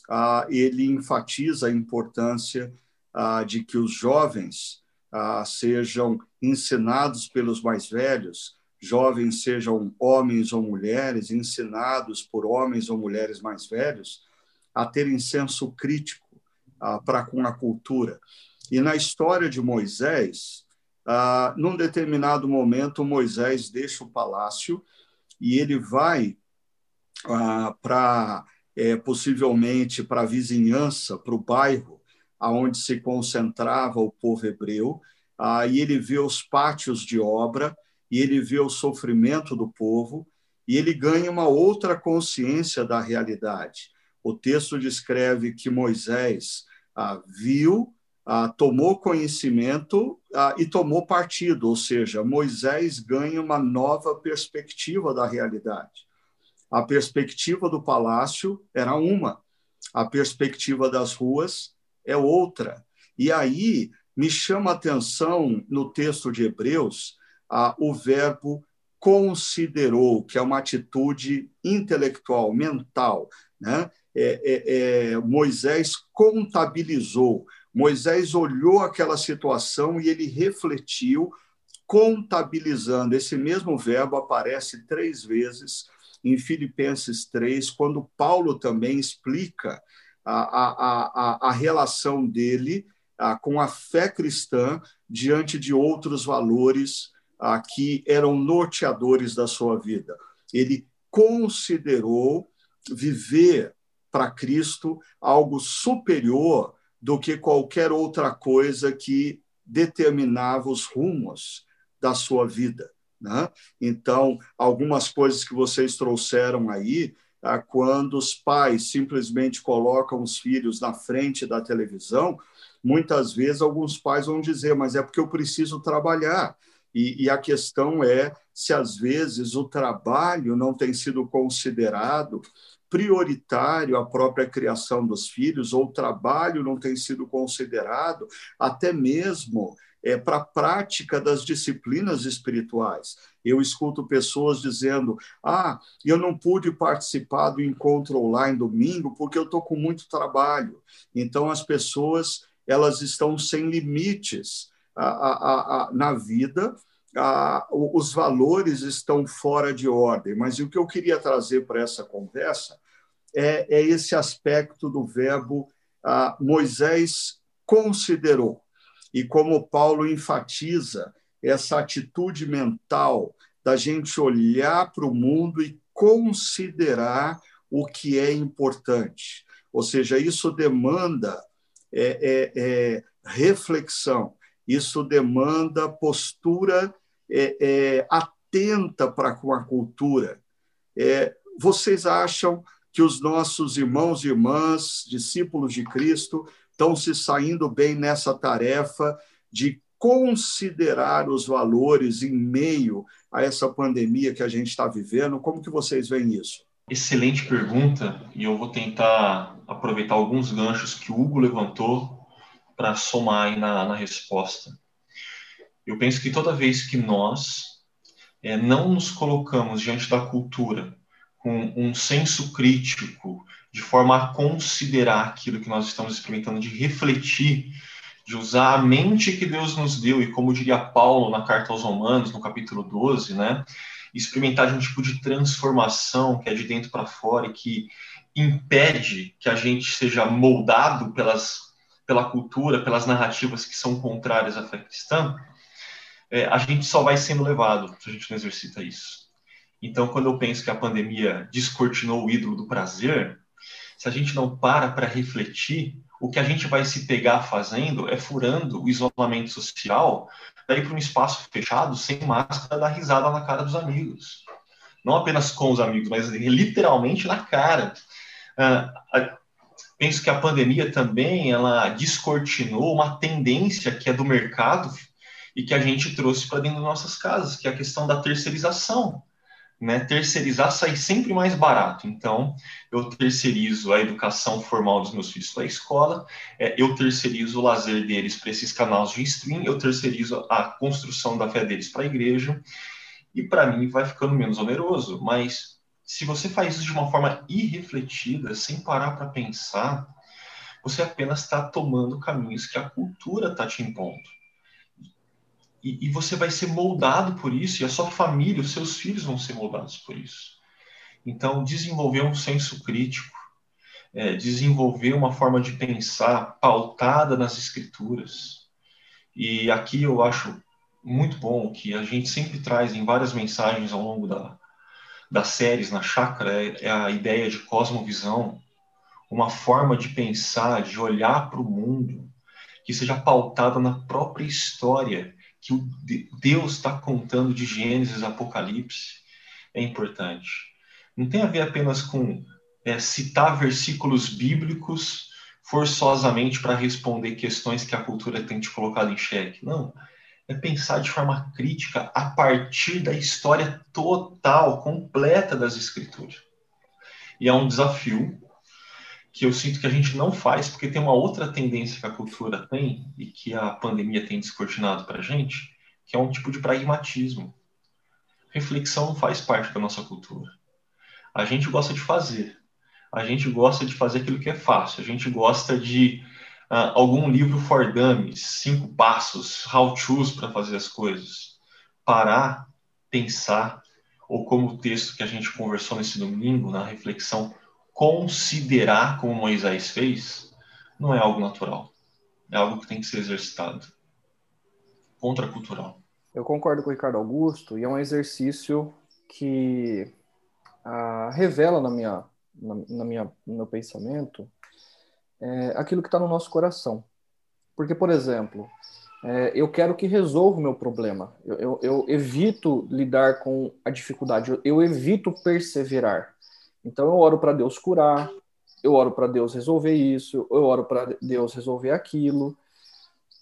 ah, ele enfatiza a importância ah, de que os jovens ah, sejam ensinados pelos mais velhos jovens sejam homens ou mulheres, ensinados por homens ou mulheres mais velhos, a terem senso crítico ah, para com a cultura. E na história de Moisés, ah, num determinado momento, Moisés deixa o palácio e ele vai ah, para, é, possivelmente, para a vizinhança, para o bairro aonde se concentrava o povo hebreu, ah, e ele vê os pátios de obra, e ele vê o sofrimento do povo, e ele ganha uma outra consciência da realidade. O texto descreve que Moisés ah, viu ah, tomou conhecimento ah, e tomou partido, ou seja, Moisés ganha uma nova perspectiva da realidade. A perspectiva do palácio era uma, a perspectiva das ruas é outra. E aí me chama a atenção no texto de Hebreus ah, o verbo considerou, que é uma atitude intelectual, mental. Né? É, é, é, Moisés contabilizou, Moisés olhou aquela situação e ele refletiu, contabilizando. Esse mesmo verbo aparece três vezes em Filipenses 3, quando Paulo também explica a, a, a, a relação dele com a fé cristã diante de outros valores a, que eram norteadores da sua vida. Ele considerou viver para Cristo algo superior do que qualquer outra coisa que determinava os rumos da sua vida. Né? Então, algumas coisas que vocês trouxeram aí, ah, quando os pais simplesmente colocam os filhos na frente da televisão, muitas vezes alguns pais vão dizer, mas é porque eu preciso trabalhar. E, e, a questão é se às vezes o trabalho não tem sido considerado prioritário a própria criação dos filhos, ou o trabalho não tem sido considerado até mesmo é, para a prática das disciplinas espirituais. Eu escuto pessoas dizendo: ah, eu não pude participar do encontro online domingo porque eu estou com muito trabalho. Então, as pessoas elas estão sem limites a, a, a, na vida, os valores estão fora de ordem. Mas o que eu queria trazer para essa conversa é, é, esse aspecto do verbo Moisés considerou. E como Paulo enfatiza essa atitude mental da gente olhar para o mundo e considerar o que é importante. Ou seja, isso demanda é, é, é reflexão, isso demanda postura é, é, atenta para com a cultura. É, vocês acham que os nossos irmãos e irmãs, discípulos de Cristo, estão se saindo bem nessa tarefa de considerar os valores em meio a essa pandemia que a gente está vivendo? Como que vocês veem isso? Excelente pergunta, e eu vou tentar aproveitar alguns ganchos que o Hugo levantou para somar aí na, na resposta. Eu penso que toda vez que nós é, não nos colocamos diante da cultura com um senso crítico, de forma a considerar aquilo que nós estamos experimentando, de refletir, de usar a mente que Deus nos deu, e como diria Paulo na carta aos Romanos, no capítulo 12, né? Experimentar de um tipo de transformação que é de dentro para fora e que impede que a gente seja moldado pelas, pela cultura, pelas narrativas que são contrárias à fé cristã, é, a gente só vai sendo levado se a gente não exercita isso. Então, quando eu penso que a pandemia descortinou o ídolo do prazer, se a gente não para para refletir, o que a gente vai se pegar fazendo é furando o isolamento social ir para um espaço fechado, sem máscara, dar risada na cara dos amigos. Não apenas com os amigos, mas literalmente na cara. Uh, penso que a pandemia também ela descortinou uma tendência que é do mercado e que a gente trouxe para dentro das nossas casas, que é a questão da terceirização. Né? Terceirizar sai sempre mais barato. Então, eu terceirizo a educação formal dos meus filhos para a escola, é, eu terceirizo o lazer deles para esses canais de stream, eu terceirizo a construção da fé deles para a igreja, e para mim vai ficando menos oneroso. Mas se você faz isso de uma forma irrefletida, sem parar para pensar, você apenas está tomando caminhos que a cultura está te impondo e, e, você vai ser moldado por isso, e a sua família, os seus filhos vão ser moldados por isso. Então, desenvolver um senso crítico, é, desenvolver uma forma de pensar pautada nas escrituras. E aqui eu acho muito bom que a gente sempre traz em várias mensagens ao longo da, das séries na chácara é, é a ideia de cosmovisão, uma forma de pensar, de olhar para o mundo que seja pautada na própria história que o Deus está contando de Gênesis, Apocalipse, é importante. Não tem a ver apenas com é, citar versículos bíblicos forçosamente para responder questões que a cultura tem te colocado em xeque. Não. É pensar de forma crítica a partir da história total, completa das Escrituras. E é um desafio que eu sinto que a gente não faz, porque tem uma outra tendência que a cultura tem e que a pandemia tem descortinado para a gente, que é um tipo de pragmatismo. Reflexão faz parte da nossa cultura. A gente gosta de fazer, a gente gosta de fazer aquilo que é fácil, a gente gosta de uh, algum livro for dummies, cinco passos, how-tos para fazer as coisas. Parar, pensar, ou como o texto que a gente conversou nesse domingo, na reflexão, considerar como Moisés fez, não é algo natural. É algo que tem que ser exercitado. Contracultural. Eu concordo com o Ricardo Augusto, e é um exercício que ah, revela na minha na, na minha, no meu pensamento, é aquilo que está no nosso coração. Porque, por exemplo, é, eu quero que resolva o meu problema. Eu, eu, eu evito lidar com a dificuldade, eu, eu evito perseverar. Então, eu oro para Deus curar, eu oro para Deus resolver isso, eu oro para Deus resolver aquilo.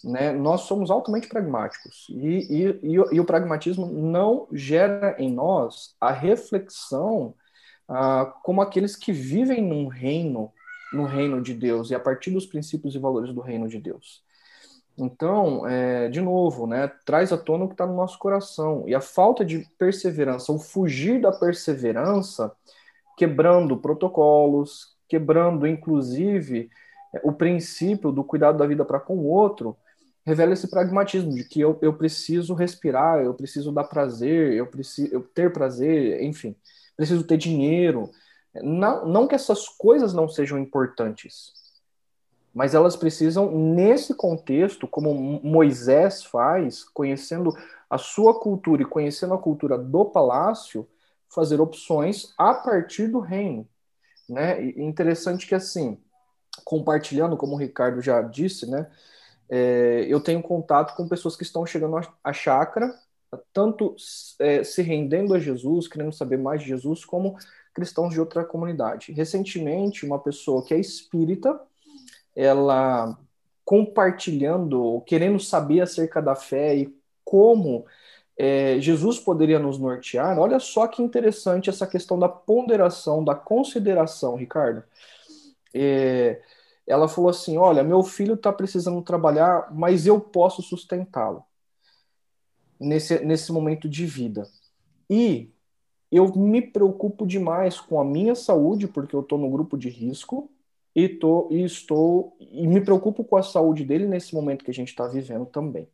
Né? Nós somos altamente pragmáticos e, e, e, e, o pragmatismo não gera em nós a reflexão ah, como aqueles que vivem num reino, no reino de Deus, e a partir dos princípios e valores do reino de Deus. Então, é, de novo, né, traz à tona o que está no nosso coração. E a falta de perseverança, o fugir da perseverança, quebrando protocolos, quebrando, inclusive, o princípio do cuidado da vida para com o outro, revela esse pragmatismo de que eu, eu preciso respirar, eu preciso dar prazer, eu preciso eu ter prazer, enfim preciso ter dinheiro. Não, não que essas coisas não sejam importantes, mas elas precisam, nesse contexto, como Moisés faz, conhecendo a sua cultura e conhecendo a cultura do palácio, fazer opções a partir do reino. Né? E interessante que, assim, compartilhando, como o Ricardo já disse, né, é, eu tenho contato com pessoas que estão chegando à chácara tanto é, se rendendo a Jesus, querendo saber mais de Jesus, como cristãos de outra comunidade. Recentemente, uma pessoa que é espírita, ela compartilhando, querendo saber acerca da fé e como é, Jesus poderia nos nortear. Olha só que interessante essa questão da ponderação, da consideração, Ricardo. É, ela falou assim: Olha, meu filho está precisando trabalhar, mas eu posso sustentá-lo nesse, nesse momento de vida. E eu me preocupo demais com a minha saúde, porque eu estou no grupo de risco, e, tô, e estou e me preocupo com a saúde dele nesse momento que a gente está vivendo também.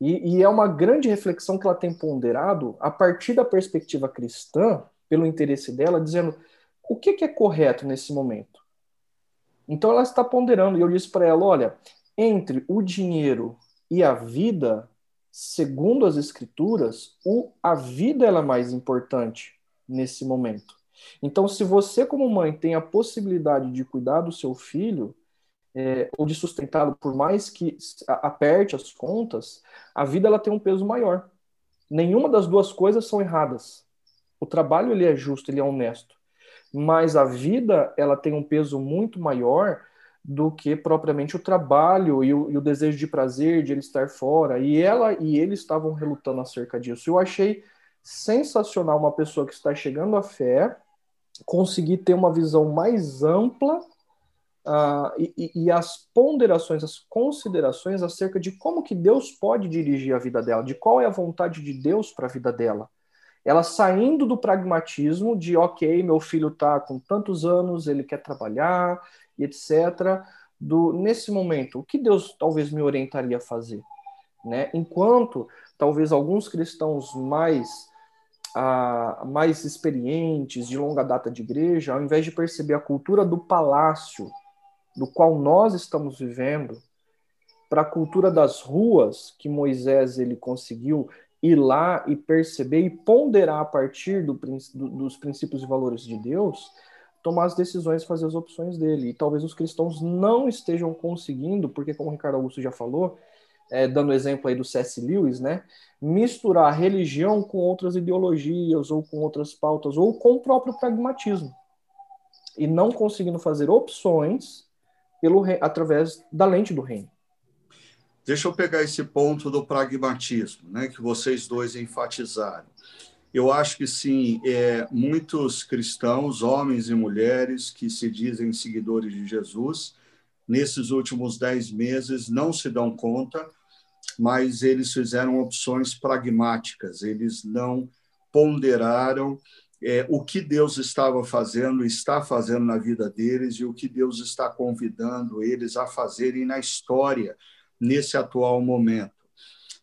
E, e, é uma grande reflexão que ela tem ponderado a partir da perspectiva cristã, pelo interesse dela, dizendo o que, que é correto nesse momento. Então ela está ponderando, e eu disse para ela: olha, entre o dinheiro e a vida, segundo as escrituras, o, a vida é mais importante nesse momento. Então, se você, como mãe, tem a possibilidade de cuidar do seu filho, é, ou de sustentá-lo, por mais que aperte as contas, a vida ela tem um peso maior. Nenhuma das duas coisas são erradas. O trabalho ele é justo, ele é honesto, mas a vida ela tem um peso muito maior do que propriamente o trabalho e o, e o, desejo de prazer de ele estar fora. E ela e ele estavam relutando acerca disso. Eu achei sensacional uma pessoa que está chegando à fé conseguir ter uma visão mais ampla uh, e, e, as ponderações, as considerações acerca de como que Deus pode dirigir a vida dela, de qual é a vontade de Deus para a vida dela. Ela saindo do pragmatismo de, ok, meu filho está com tantos anos, ele quer trabalhar, e etc. Do, nesse momento, o que Deus talvez me orientaria a fazer? Né? Enquanto talvez alguns cristãos mais ah, mais experientes, de longa data de igreja, ao invés de perceber a cultura do palácio, do qual nós estamos vivendo, para a cultura das ruas que Moisés ele conseguiu ir lá e perceber e ponderar a partir do, do, dos princípios e valores de Deus, tomar as decisões, fazer as opções dele. E talvez os cristãos não estejam conseguindo, porque como o Ricardo Augusto já falou, é, dando exemplo aí do C.S. Lewis, né, misturar religião com outras ideologias ou com outras pautas ou com o próprio pragmatismo e não conseguindo fazer opções pelo através da lente do reino. Deixa eu pegar esse ponto do pragmatismo, né, que vocês dois enfatizaram. Eu acho que sim, é, muitos cristãos, homens e mulheres que se dizem seguidores de Jesus, nesses últimos dez meses não se dão conta, mas eles fizeram opções pragmáticas, eles não ponderaram é, o que Deus estava fazendo, está fazendo na vida deles e o que Deus está convidando eles a fazerem na história nesse atual momento.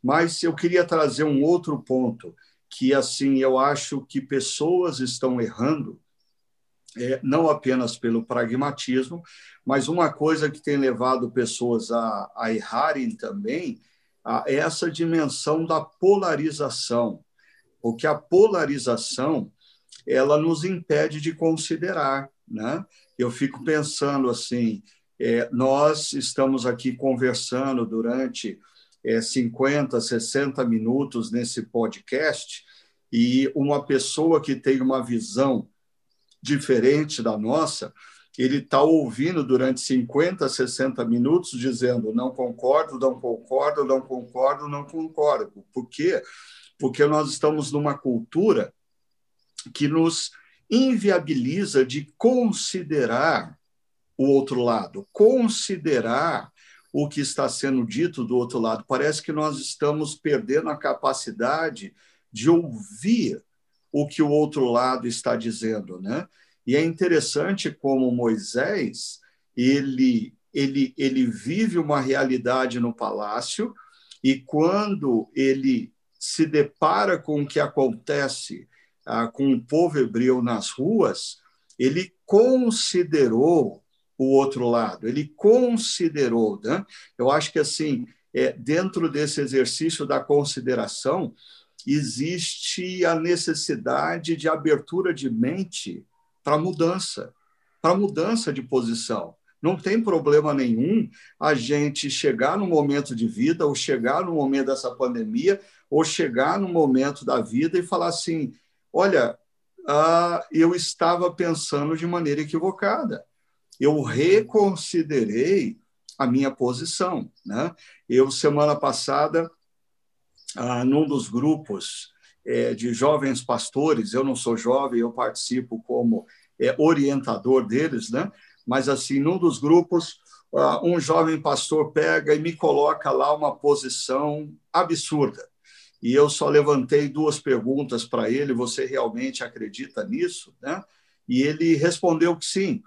Mas eu queria trazer um outro ponto que assim eu acho que pessoas estão errando, é, não apenas pelo pragmatismo, mas uma coisa que tem levado pessoas a, a errarem também a essa dimensão da polarização, porque a polarização ela nos impede de considerar, né? Eu fico pensando assim, é, nós estamos aqui conversando durante é, 50, 60 minutos nesse podcast e uma pessoa que tem uma visão diferente da nossa, ele está ouvindo durante 50, 60 minutos dizendo não concordo, não concordo, não concordo, não concordo. Por quê? Porque nós estamos numa cultura que nos inviabiliza de considerar o outro lado, considerar o que está sendo dito do outro lado. Parece que nós estamos perdendo a capacidade de ouvir o que o outro lado está dizendo, né? E é interessante como Moisés, ele ele ele vive uma realidade no palácio e quando ele se depara com o que acontece ah, com o povo hebreu nas ruas, ele considerou o outro lado, ele considerou. Né? Eu acho que, assim, é, dentro desse exercício da consideração, existe a necessidade de abertura de mente para mudança, para mudança de posição. Não tem problema nenhum a gente chegar no momento de vida, ou chegar no momento dessa pandemia, ou chegar no momento da vida e falar assim: olha, ah, eu estava pensando de maneira equivocada eu reconsiderei a minha posição. Né? Eu, semana passada, ah, num dos grupos é, de jovens pastores, eu não sou jovem, eu participo como é, orientador deles, né? mas, assim, num dos grupos, ah, um jovem pastor pega e me coloca lá uma posição absurda. E eu só levantei duas perguntas para ele: você realmente acredita nisso? Né? E ele respondeu que sim.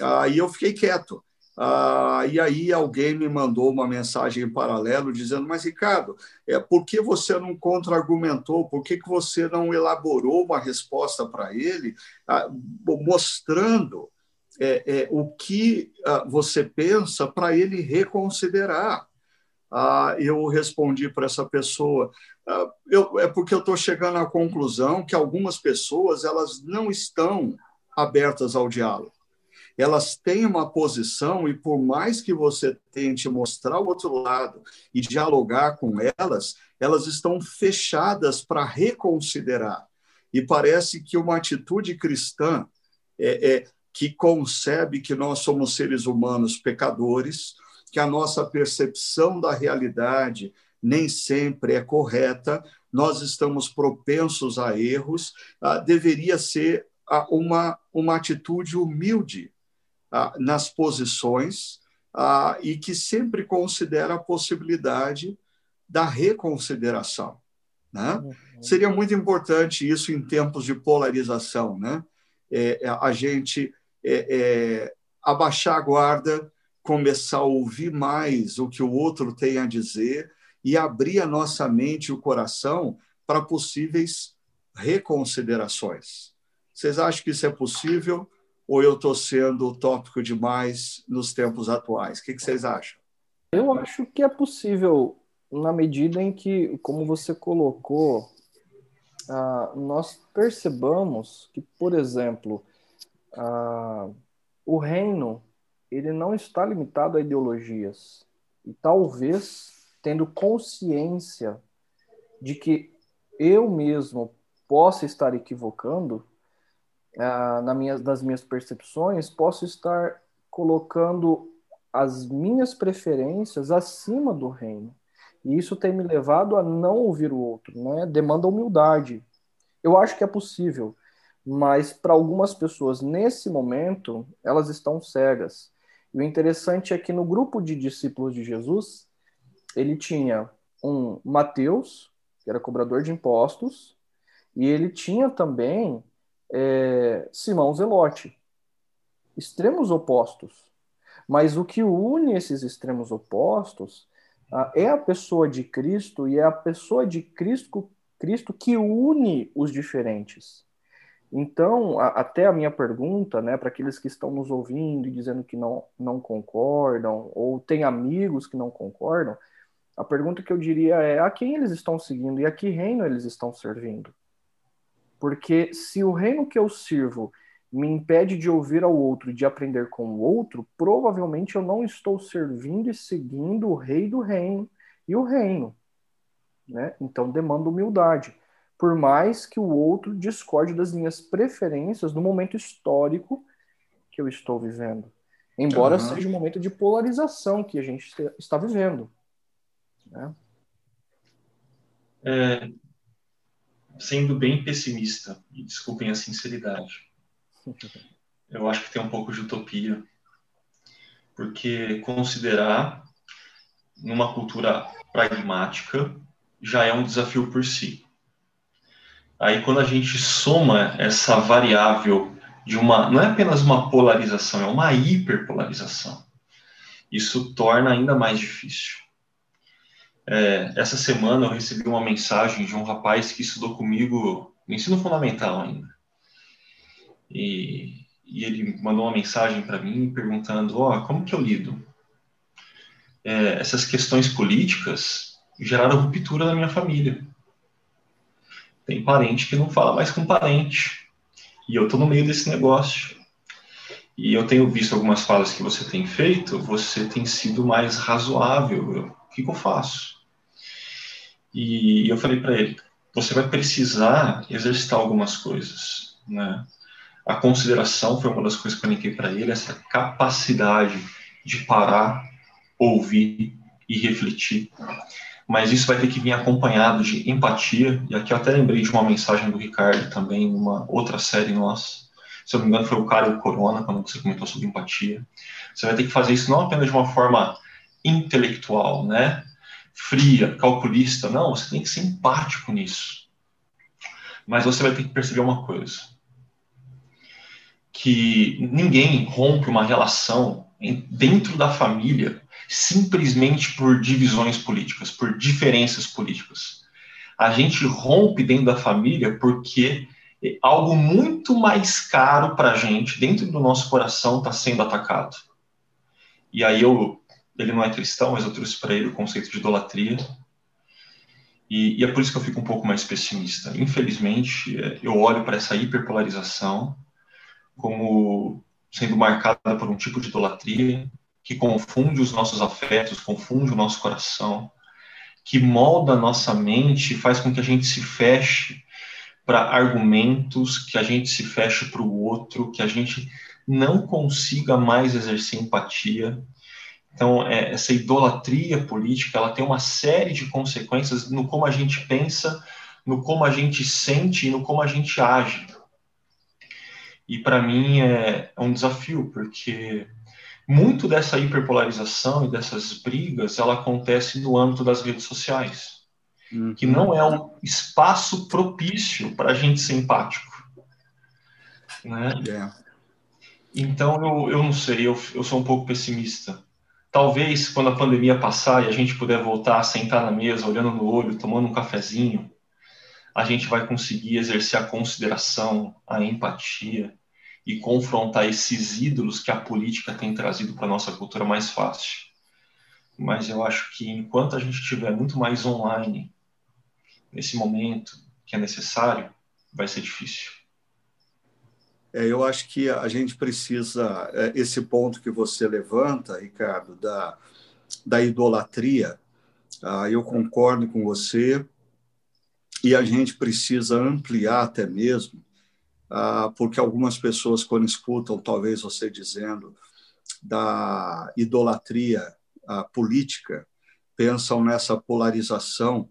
Aí eu fiquei quieto. Ah, e aí alguém me mandou uma mensagem em paralelo dizendo, mas Ricardo, é, por que você não contra-argumentou? Por que, que você não elaborou uma resposta para ele, ah, mostrando é, é, o que ah, você pensa para ele reconsiderar? Ah, eu respondi para essa pessoa, eu, é porque eu estou chegando à conclusão que algumas pessoas elas não estão abertas ao diálogo elas têm uma posição e por mais que você tente mostrar o outro lado e dialogar com elas, elas estão fechadas para reconsiderar. E parece que uma atitude cristã é, é que concebe que nós somos seres humanos pecadores, que a nossa percepção da realidade nem sempre é correta, nós estamos propensos a erros, ah, deveria ser ah, uma, uma atitude humilde ah, nas posições e que sempre considera a possibilidade da reconsideração. Né? Uhum. Seria muito importante isso em tempos de polarização, né? É, é a gente é, é, abaixar a guarda, começar a ouvir mais o que o outro tem a dizer e abrir a nossa mente e o coração para possíveis reconsiderações. Vocês acham que isso é possível ou eu estou sendo utópico demais nos tempos atuais? O que, vocês acham? Eu acho que é possível na medida em que, como você colocou, uh, nós percebamos que, por exemplo, uh, o reino ele não está limitado a ideologias e talvez tendo consciência de que eu mesmo possa estar equivocando uh, na minha, nas minhas percepções, posso estar colocando as minhas preferências acima do reino. E isso tem me levado a não ouvir o outro, né? Demanda humildade. Eu acho que é possível, mas para algumas pessoas nesse momento, elas estão cegas. E o interessante é que no grupo de discípulos de Jesus, ele tinha um Mateus, que era cobrador de impostos, e ele tinha também é, Simão Zelote. Extremos opostos. Mas o que une esses extremos opostos ah, é a pessoa de Cristo e é a pessoa de Cristo, Cristo que une os diferentes. Então, a, até a minha pergunta, né, para aqueles que estão nos ouvindo e dizendo que não, não concordam, ou tem amigos que não concordam, a pergunta que eu diria é a quem eles estão seguindo e a que reino eles estão servindo. Porque se o reino que eu sirvo me impede de ouvir ao outro e de aprender com o outro, provavelmente eu não estou servindo e seguindo o rei do reino e o reino. Né? Então demanda humildade. Por mais que o outro discorde das minhas preferências no momento histórico que eu estou vivendo. Embora uhum. seja um momento de polarização que a gente está vivendo. Né? É, sendo bem pessimista, e desculpem a sinceridade, eu acho que tem um pouco de utopia, porque considerar numa cultura pragmática já é um desafio por si. Aí quando a gente soma essa variável de uma, não é apenas uma polarização, é uma hiperpolarização. Isso torna ainda mais difícil. É, essa semana eu recebi uma mensagem de um rapaz que estudou comigo no ensino fundamental ainda. E, e ele mandou uma mensagem para mim perguntando: Ó, oh, como que eu lido? É, essas questões políticas geraram ruptura na minha família. Tem parente que não fala mais com parente. E eu tô no meio desse negócio. E eu tenho visto algumas falas que você tem feito, você tem sido mais razoável. o que, que eu faço? E eu falei para ele: você vai precisar exercitar algumas coisas, né? A consideração foi uma das coisas que eu linkei para ele, essa capacidade de parar, ouvir e refletir. Mas isso vai ter que vir acompanhado de empatia, e aqui eu até lembrei de uma mensagem do Ricardo também, numa outra série nossa. Se eu não me engano, foi o Cara Corona, quando você comentou sobre empatia. Você vai ter que fazer isso não apenas de uma forma intelectual, né? Fria, calculista. Não, você tem que ser empático nisso. Mas você vai ter que perceber uma coisa que ninguém rompe uma relação dentro da família simplesmente por divisões políticas, por diferenças políticas. A gente rompe dentro da família porque algo muito mais caro para a gente, dentro do nosso coração, está sendo atacado. E aí eu, ele não é cristão, mas eu trouxe para ele o conceito de idolatria. E, e, é por isso que eu fico um pouco mais pessimista. Infelizmente, eu olho para essa hiperpolarização como sendo marcada por um tipo de idolatria que confunde os nossos afetos, confunde o nosso coração, que molda a nossa mente, faz com que a gente se feche para argumentos, que a gente se feche para o outro, que a gente não consiga mais exercer empatia. Então, é, essa idolatria política, ela tem uma série de consequências no como a gente pensa, no como a gente sente e no como a gente age. E para mim é, é um desafio, porque muito dessa hiperpolarização e dessas brigas, ela acontece no âmbito das redes sociais, uhum. que não é um espaço propício para a gente ser empático. Né? Yeah. É. Então, eu, eu não sei, eu, eu sou um pouco pessimista. Talvez, quando a pandemia passar e a gente puder voltar a sentar na mesa, olhando no olho, tomando um cafezinho, a gente vai conseguir exercer a consideração, a empatia e confrontar esses ídolos que a política tem trazido para nossa cultura mais fácil. Mas eu acho que enquanto a gente estiver muito mais online, nesse momento que é necessário, vai ser difícil. É, eu acho que a gente precisa, é, esse ponto que você levanta, Ricardo, da, da idolatria, ah, eu concordo com você, e a gente precisa ampliar até mesmo, ah, porque algumas pessoas, quando escutam, talvez você dizendo, da idolatria ah, política, pensam nessa polarização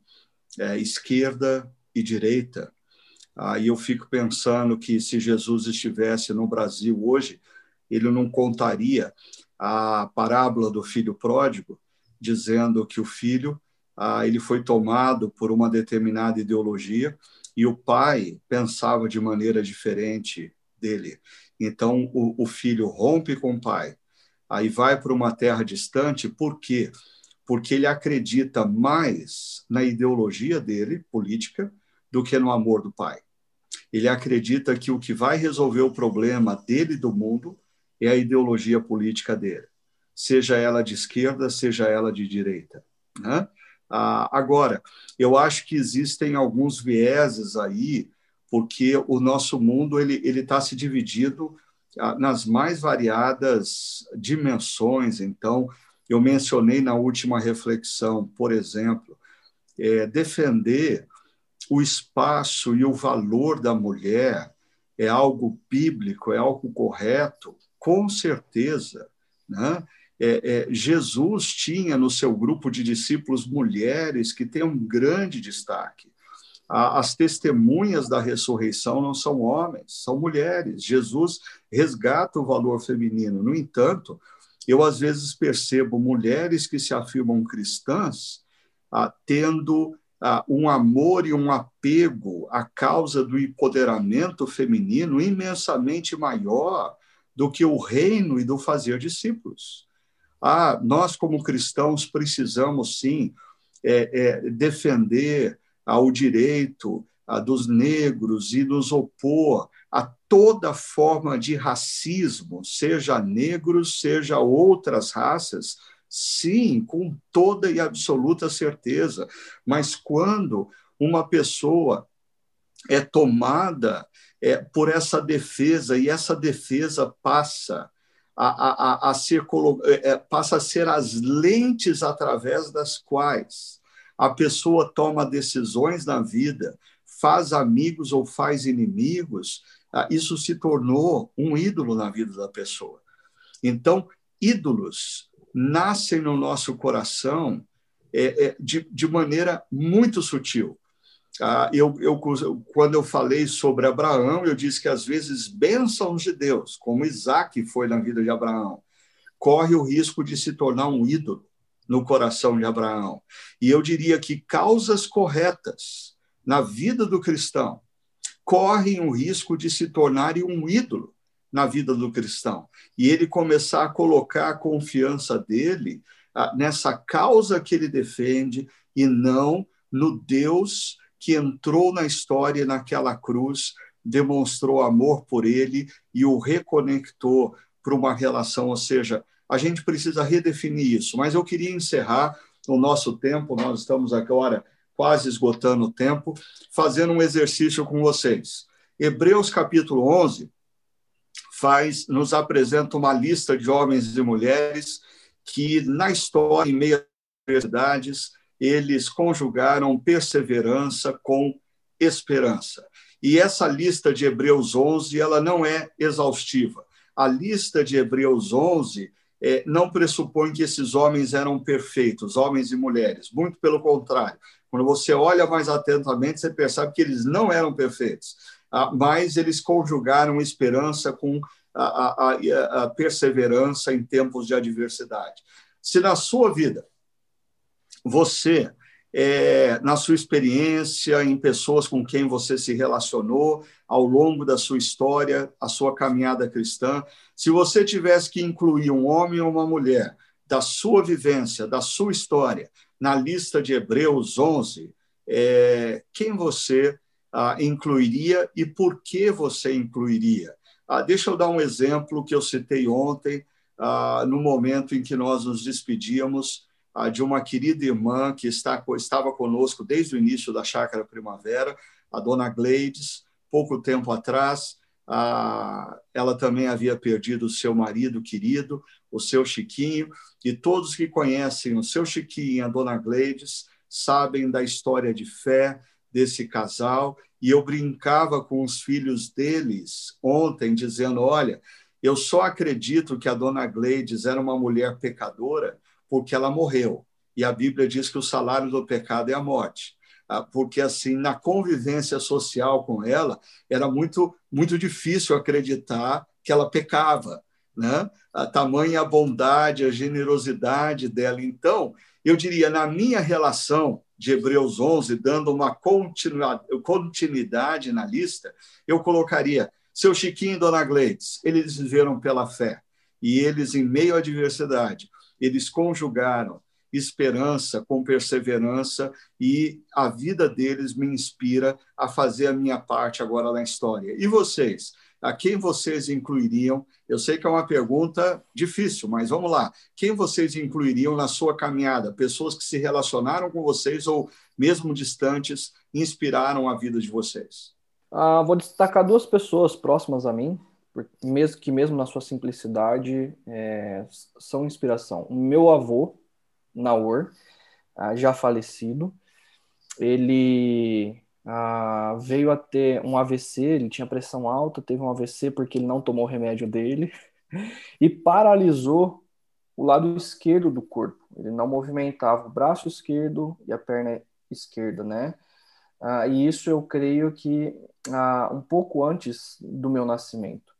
é, esquerda e direita, Aí eu fico pensando que se Jesus estivesse no Brasil hoje, ele não contaria a parábola do filho pródigo, dizendo que o filho ah, ele foi tomado por uma determinada ideologia e o pai pensava de maneira diferente dele. Então o, filho rompe com o pai, aí vai para uma terra distante, por quê? Porque ele acredita mais na ideologia dele, política, do que no amor do pai. Ele acredita que o que vai resolver o problema dele e do mundo é a ideologia política dele, seja ela de esquerda, seja ela de direita. Né? Ah, agora, eu acho que existem alguns vieses aí, porque o nosso mundo ele está se dividido ah, nas mais variadas dimensões. Então, eu mencionei na última reflexão, por exemplo, é, defender o espaço e o valor da mulher é algo bíblico, é algo correto, com certeza. Né? É, é, Jesus tinha no seu grupo de discípulos mulheres que têm um grande destaque. A, as testemunhas da ressurreição não são homens, são mulheres. Jesus resgata o valor feminino. No entanto, eu às vezes percebo mulheres que se afirmam cristãs ah, tendo um amor e um apego à causa do empoderamento feminino imensamente maior do que o reino e do fazer discípulos. Ah, nós, como cristãos, precisamos sim é, é, defender o direito dos negros e nos opor a toda forma de racismo, seja negros, seja outras raças, Sim, com toda e absoluta certeza. Mas quando uma pessoa é tomada é, por essa defesa e essa defesa passa a, a, a ser é, é, passa a ser as lentes através das quais a pessoa toma decisões na vida, faz amigos ou faz inimigos, ah, isso se tornou um ídolo na vida da pessoa. Então, ídolos nascem no nosso coração é, é, de, de maneira muito sutil. Ah, eu, eu, quando eu falei sobre Abraão, eu disse que às vezes bênçãos de Deus, como Isaac foi na vida de Abraão, corre o risco de se tornar um ídolo no coração de Abraão. E eu diria que causas corretas na vida do cristão correm o risco de se tornarem um ídolo na vida do cristão. E ele começar a colocar a confiança dele nessa causa que ele defende e não no Deus que entrou na história naquela cruz, demonstrou amor por ele e o reconectou para uma relação, ou seja, a gente precisa redefinir isso. Mas eu queria encerrar o nosso tempo, nós estamos agora quase esgotando o tempo, fazendo um exercício com vocês. Hebreus capítulo 11, faz, nos apresenta uma lista de homens e mulheres que, na história, em meio às adversidades, eles conjugaram perseverança com esperança. E essa lista de Hebreus 11, ela não é exaustiva. A lista de Hebreus 11 é, não pressupõe que esses homens eram perfeitos, homens e mulheres. Muito pelo contrário. Quando você olha mais atentamente, você percebe que eles não eram perfeitos. Ah, mas eles conjugaram esperança com a, a, a perseverança em tempos de adversidade. Se na sua vida você é, na sua experiência, em pessoas com quem você se relacionou ao longo da sua história, a sua caminhada cristã, se você tivesse que incluir um homem ou uma mulher da sua vivência, da sua história, na lista de Hebreus 11, é, quem você ah, incluiria e por que você incluiria? Ah, deixa eu dar um exemplo que eu citei ontem, ah, no momento em que nós nos despedíamos ah, de uma querida irmã que está, estava conosco desde o início da Chácara Primavera, a dona Gleides, pouco tempo atrás. Ah, ela também havia perdido o seu marido querido, o seu Chiquinho, e todos que conhecem o seu Chiquinho a dona Gleides sabem da história de fé desse casal. E eu brincava com os filhos deles ontem, dizendo: Olha, eu só acredito que a dona Gleides era uma mulher pecadora porque ela morreu. E a Bíblia diz que o salário do pecado é a morte. Ah, porque assim, na convivência social com ela, era muito muito difícil acreditar que ela pecava, né? A tamanha bondade, a generosidade dela. Então, eu diria, na minha relação de Hebreus 11, dando uma continuidade na lista, eu colocaria seu Chiquinho e Dona Gleides, eles viveram pela fé. E eles, em meio à adversidade, eles conjugaram esperança com perseverança e a vida deles me inspira a fazer a minha parte agora na história. E vocês? A quem vocês incluiriam? Eu sei que é uma pergunta difícil, mas vamos lá. Quem vocês incluiriam na sua caminhada? Pessoas que se relacionaram com vocês ou, mesmo distantes, inspiraram a vida de vocês? Ah, vou destacar duas pessoas próximas a mim, mesmo que mesmo na sua simplicidade é, são inspiração. O meu avô, Naor, ah, já falecido, ele ah, veio a ter um AVC, ele tinha pressão alta, teve um AVC porque ele não tomou o remédio dele e paralisou o lado esquerdo do corpo. Ele não movimentava o braço esquerdo e a perna esquerda, né? Ah, e isso eu creio que ah, um pouco antes do meu nascimento.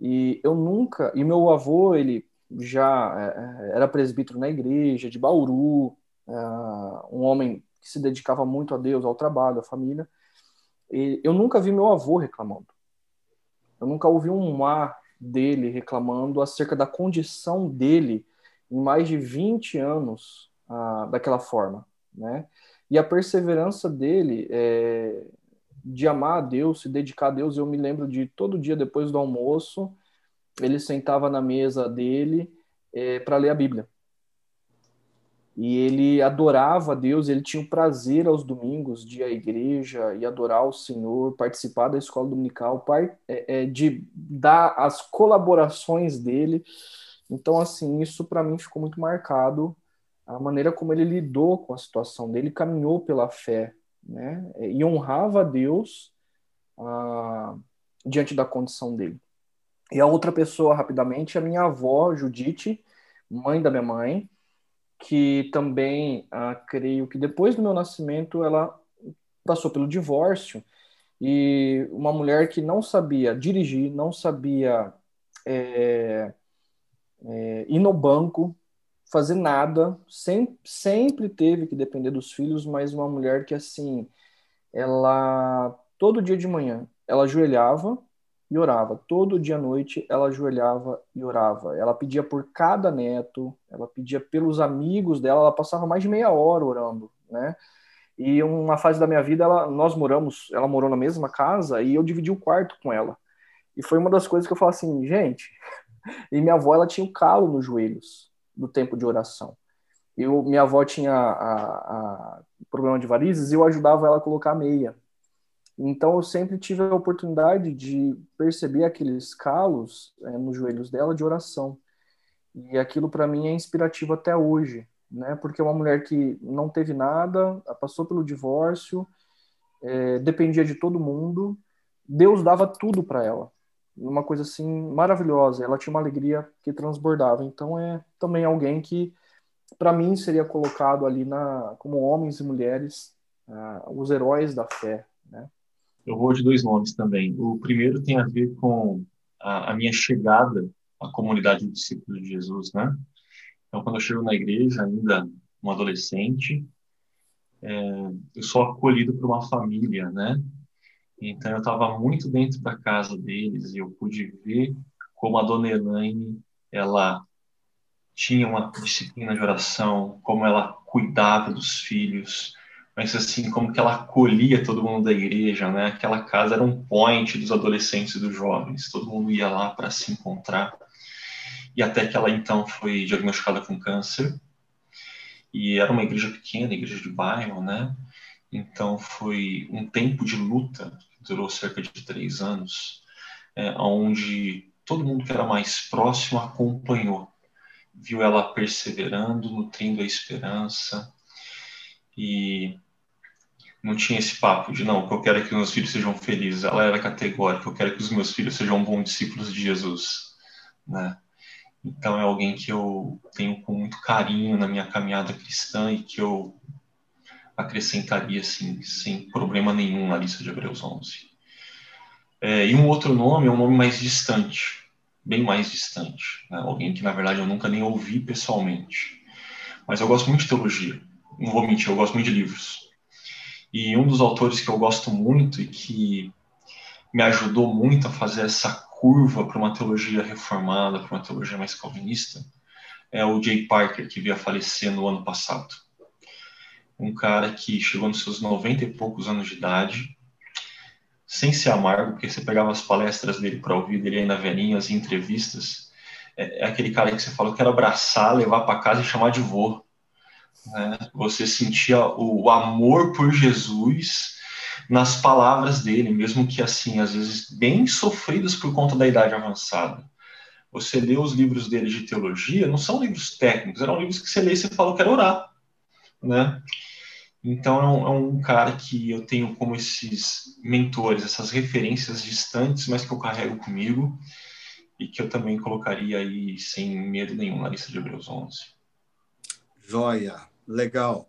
E eu nunca, e meu avô, ele já é, é, era presbítero na igreja de Bauru, é, um homem que se dedicava muito a Deus, ao trabalho, à família. E eu nunca vi meu avô reclamando. Eu nunca ouvi um ar dele reclamando acerca da condição dele em mais de 20 anos ah, daquela forma, né? E a perseverança dele é, de amar a Deus, se dedicar a Deus, eu me lembro de todo dia depois do almoço, ele sentava na mesa dele é, para ler a Bíblia. E ele adorava a Deus, ele tinha o prazer aos domingos de ir à igreja e adorar o Senhor, participar da escola dominical, é, é, de dar as colaborações dele. Então, assim, isso para mim ficou muito marcado, a maneira como ele lidou com a situação dele, caminhou pela fé, né? E honrava a Deus ah, diante da condição dele. E a outra pessoa, rapidamente, é a minha avó, Judite, mãe da minha mãe, que também, ah, creio que depois do meu nascimento, ela passou pelo divórcio, e uma mulher que não sabia dirigir, não sabia é, é, ir no banco, fazer nada, sempre, sempre teve que depender dos filhos, mas uma mulher que, assim, ela, todo dia de manhã, ela ajoelhava, e orava. Todo dia à noite ela ajoelhava e orava. Ela pedia por cada neto, ela pedia pelos amigos dela, ela passava mais de meia hora orando, né? E uma fase da minha vida, ela, nós moramos, ela morou na mesma casa e eu dividi o quarto com ela. E foi uma das coisas que eu falei assim, gente. E minha avó, ela tinha um calo nos joelhos no tempo de oração. Eu, minha avó tinha a, a problema de varizes e eu ajudava ela a colocar meia. Então eu sempre tive a oportunidade de perceber aqueles calos é, nos joelhos dela de oração. E aquilo para mim é inspirativo até hoje, né? Porque é uma mulher que não teve nada, passou pelo divórcio, é, dependia de todo mundo, Deus dava tudo para ela. Uma coisa assim maravilhosa, ela tinha uma alegria que transbordava. Então é também alguém que para mim seria colocado ali na como homens e mulheres, ah, os heróis da fé, né? Eu vou de dois nomes também. O primeiro tem a ver com a, a minha chegada à comunidade de discípulos de Jesus, né? Então, quando eu chego na igreja, ainda um adolescente, é, eu sou acolhido por uma família, né? Então, eu estava muito dentro da casa deles e eu pude ver como a dona Elaine, ela tinha uma disciplina de oração, como ela cuidava dos filhos, mas assim, como que ela acolhia todo mundo da igreja, né? Aquela casa era um point dos adolescentes e dos jovens, todo mundo ia lá para se encontrar. E até que ela então foi diagnosticada com câncer. E era uma igreja pequena, igreja de bairro, né? Então foi um tempo de luta, que durou cerca de três anos, é, onde todo mundo que era mais próximo acompanhou, viu ela perseverando, nutrindo a esperança, e não tinha esse papo de não, que eu quero é que meus filhos sejam felizes. Ela era categórica, eu quero que os meus filhos sejam bons discípulos de Jesus, né? Então é alguém que eu tenho com muito carinho na minha caminhada cristã e que eu acrescentaria assim, sem problema nenhum na lista de Hebreus 11. É, e um outro nome é um nome mais distante, bem mais distante, né? alguém que na verdade eu nunca nem ouvi pessoalmente. Mas eu gosto muito de teologia não vou mentir, eu gosto muito de livros. E um dos autores que eu gosto muito e que me ajudou muito a fazer essa curva para uma teologia reformada, para uma teologia mais calvinista, é o Jay Parker, que veio a falecer no ano passado. Um cara que chegou nos seus 90 e poucos anos de idade, sem ser amargo, porque você pegava as palestras dele para ouvir, dele ainda velhinho, as entrevistas, é, é, aquele cara que você fala, eu quero abraçar, levar para casa e chamar de vô. Né? Você sentia o amor por Jesus nas palavras dele, mesmo que assim, às vezes bem sofridas por conta da idade avançada. Você lê os livros dele de teologia, não são livros técnicos, eram livros que você lê e você fala, eu quero orar, né? Então é um, é um, cara que eu tenho como esses mentores, essas referências distantes, mas que eu carrego comigo e que eu também colocaria aí sem medo nenhum na lista de Hebreus 11. Joia. Legal.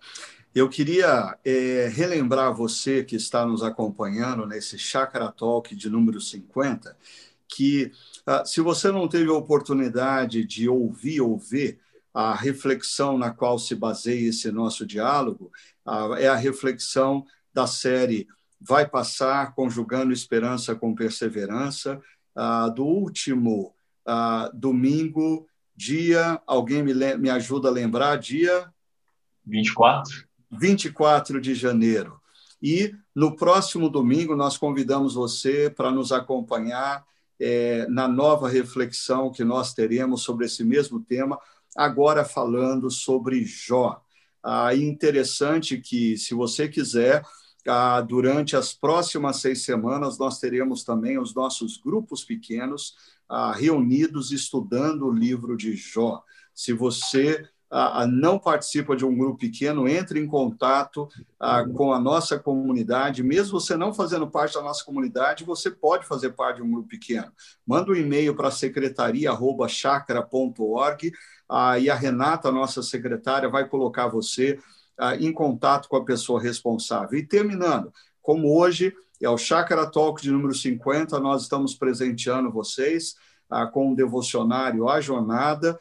Eu queria é, relembrar você que está nos acompanhando nesse Chakra Talk de número 50, que ah, se você não teve a oportunidade de ouvir ou ver a reflexão na qual se baseia esse nosso diálogo, ah, é a reflexão da série Vai Passar, Conjugando Esperança com Perseverança, ah, do último domingo, dia, alguém me, me ajuda a lembrar, dia 24? 24 de janeiro. E no próximo domingo nós convidamos você para nos acompanhar é, na nova reflexão que nós teremos sobre esse mesmo tema, agora falando sobre Jó. Ah, interessante que, se você quiser, ah, durante as próximas seis semanas, nós teremos também os nossos grupos pequenos ah, reunidos estudando o livro de Jó. Se você não participa de um grupo pequeno, entre em contato com a nossa comunidade. Mesmo você não fazendo parte da nossa comunidade, você pode fazer parte de um grupo pequeno. Manda um e-mail para secretaria.chacra.org e a Renata, nossa secretária, vai colocar você em contato com a pessoa responsável. E terminando, como hoje é o Chakra Talk de número 50, nós estamos presenteando vocês com um devocionário A Jornada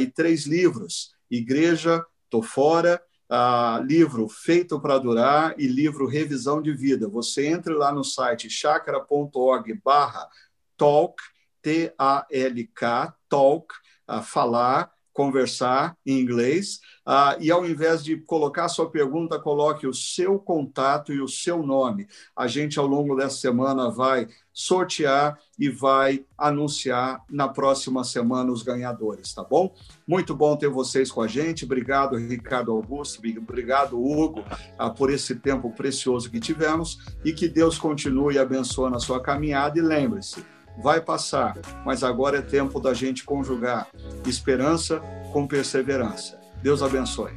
e três livros. Igreja, Tô Fora, ah, livro Feito para Durar e livro Revisão de Vida. Você entre lá no site chakra.org barra talk, T-A-L-K, talk, ah, falar, conversar em inglês, ah, e ao invés de colocar sua pergunta, coloque o seu contato e o seu nome. A gente, ao longo dessa semana, vai sortear e vai anunciar na próxima semana os ganhadores, tá bom? Muito bom ter vocês com a gente. Obrigado, Ricardo Augusto. Obrigado, Hugo, ah, por esse tempo precioso que tivemos e que Deus continue abençoando a sua caminhada. E lembre-se, vai passar, mas agora é tempo da gente conjugar esperança com perseverança. Deus abençoe.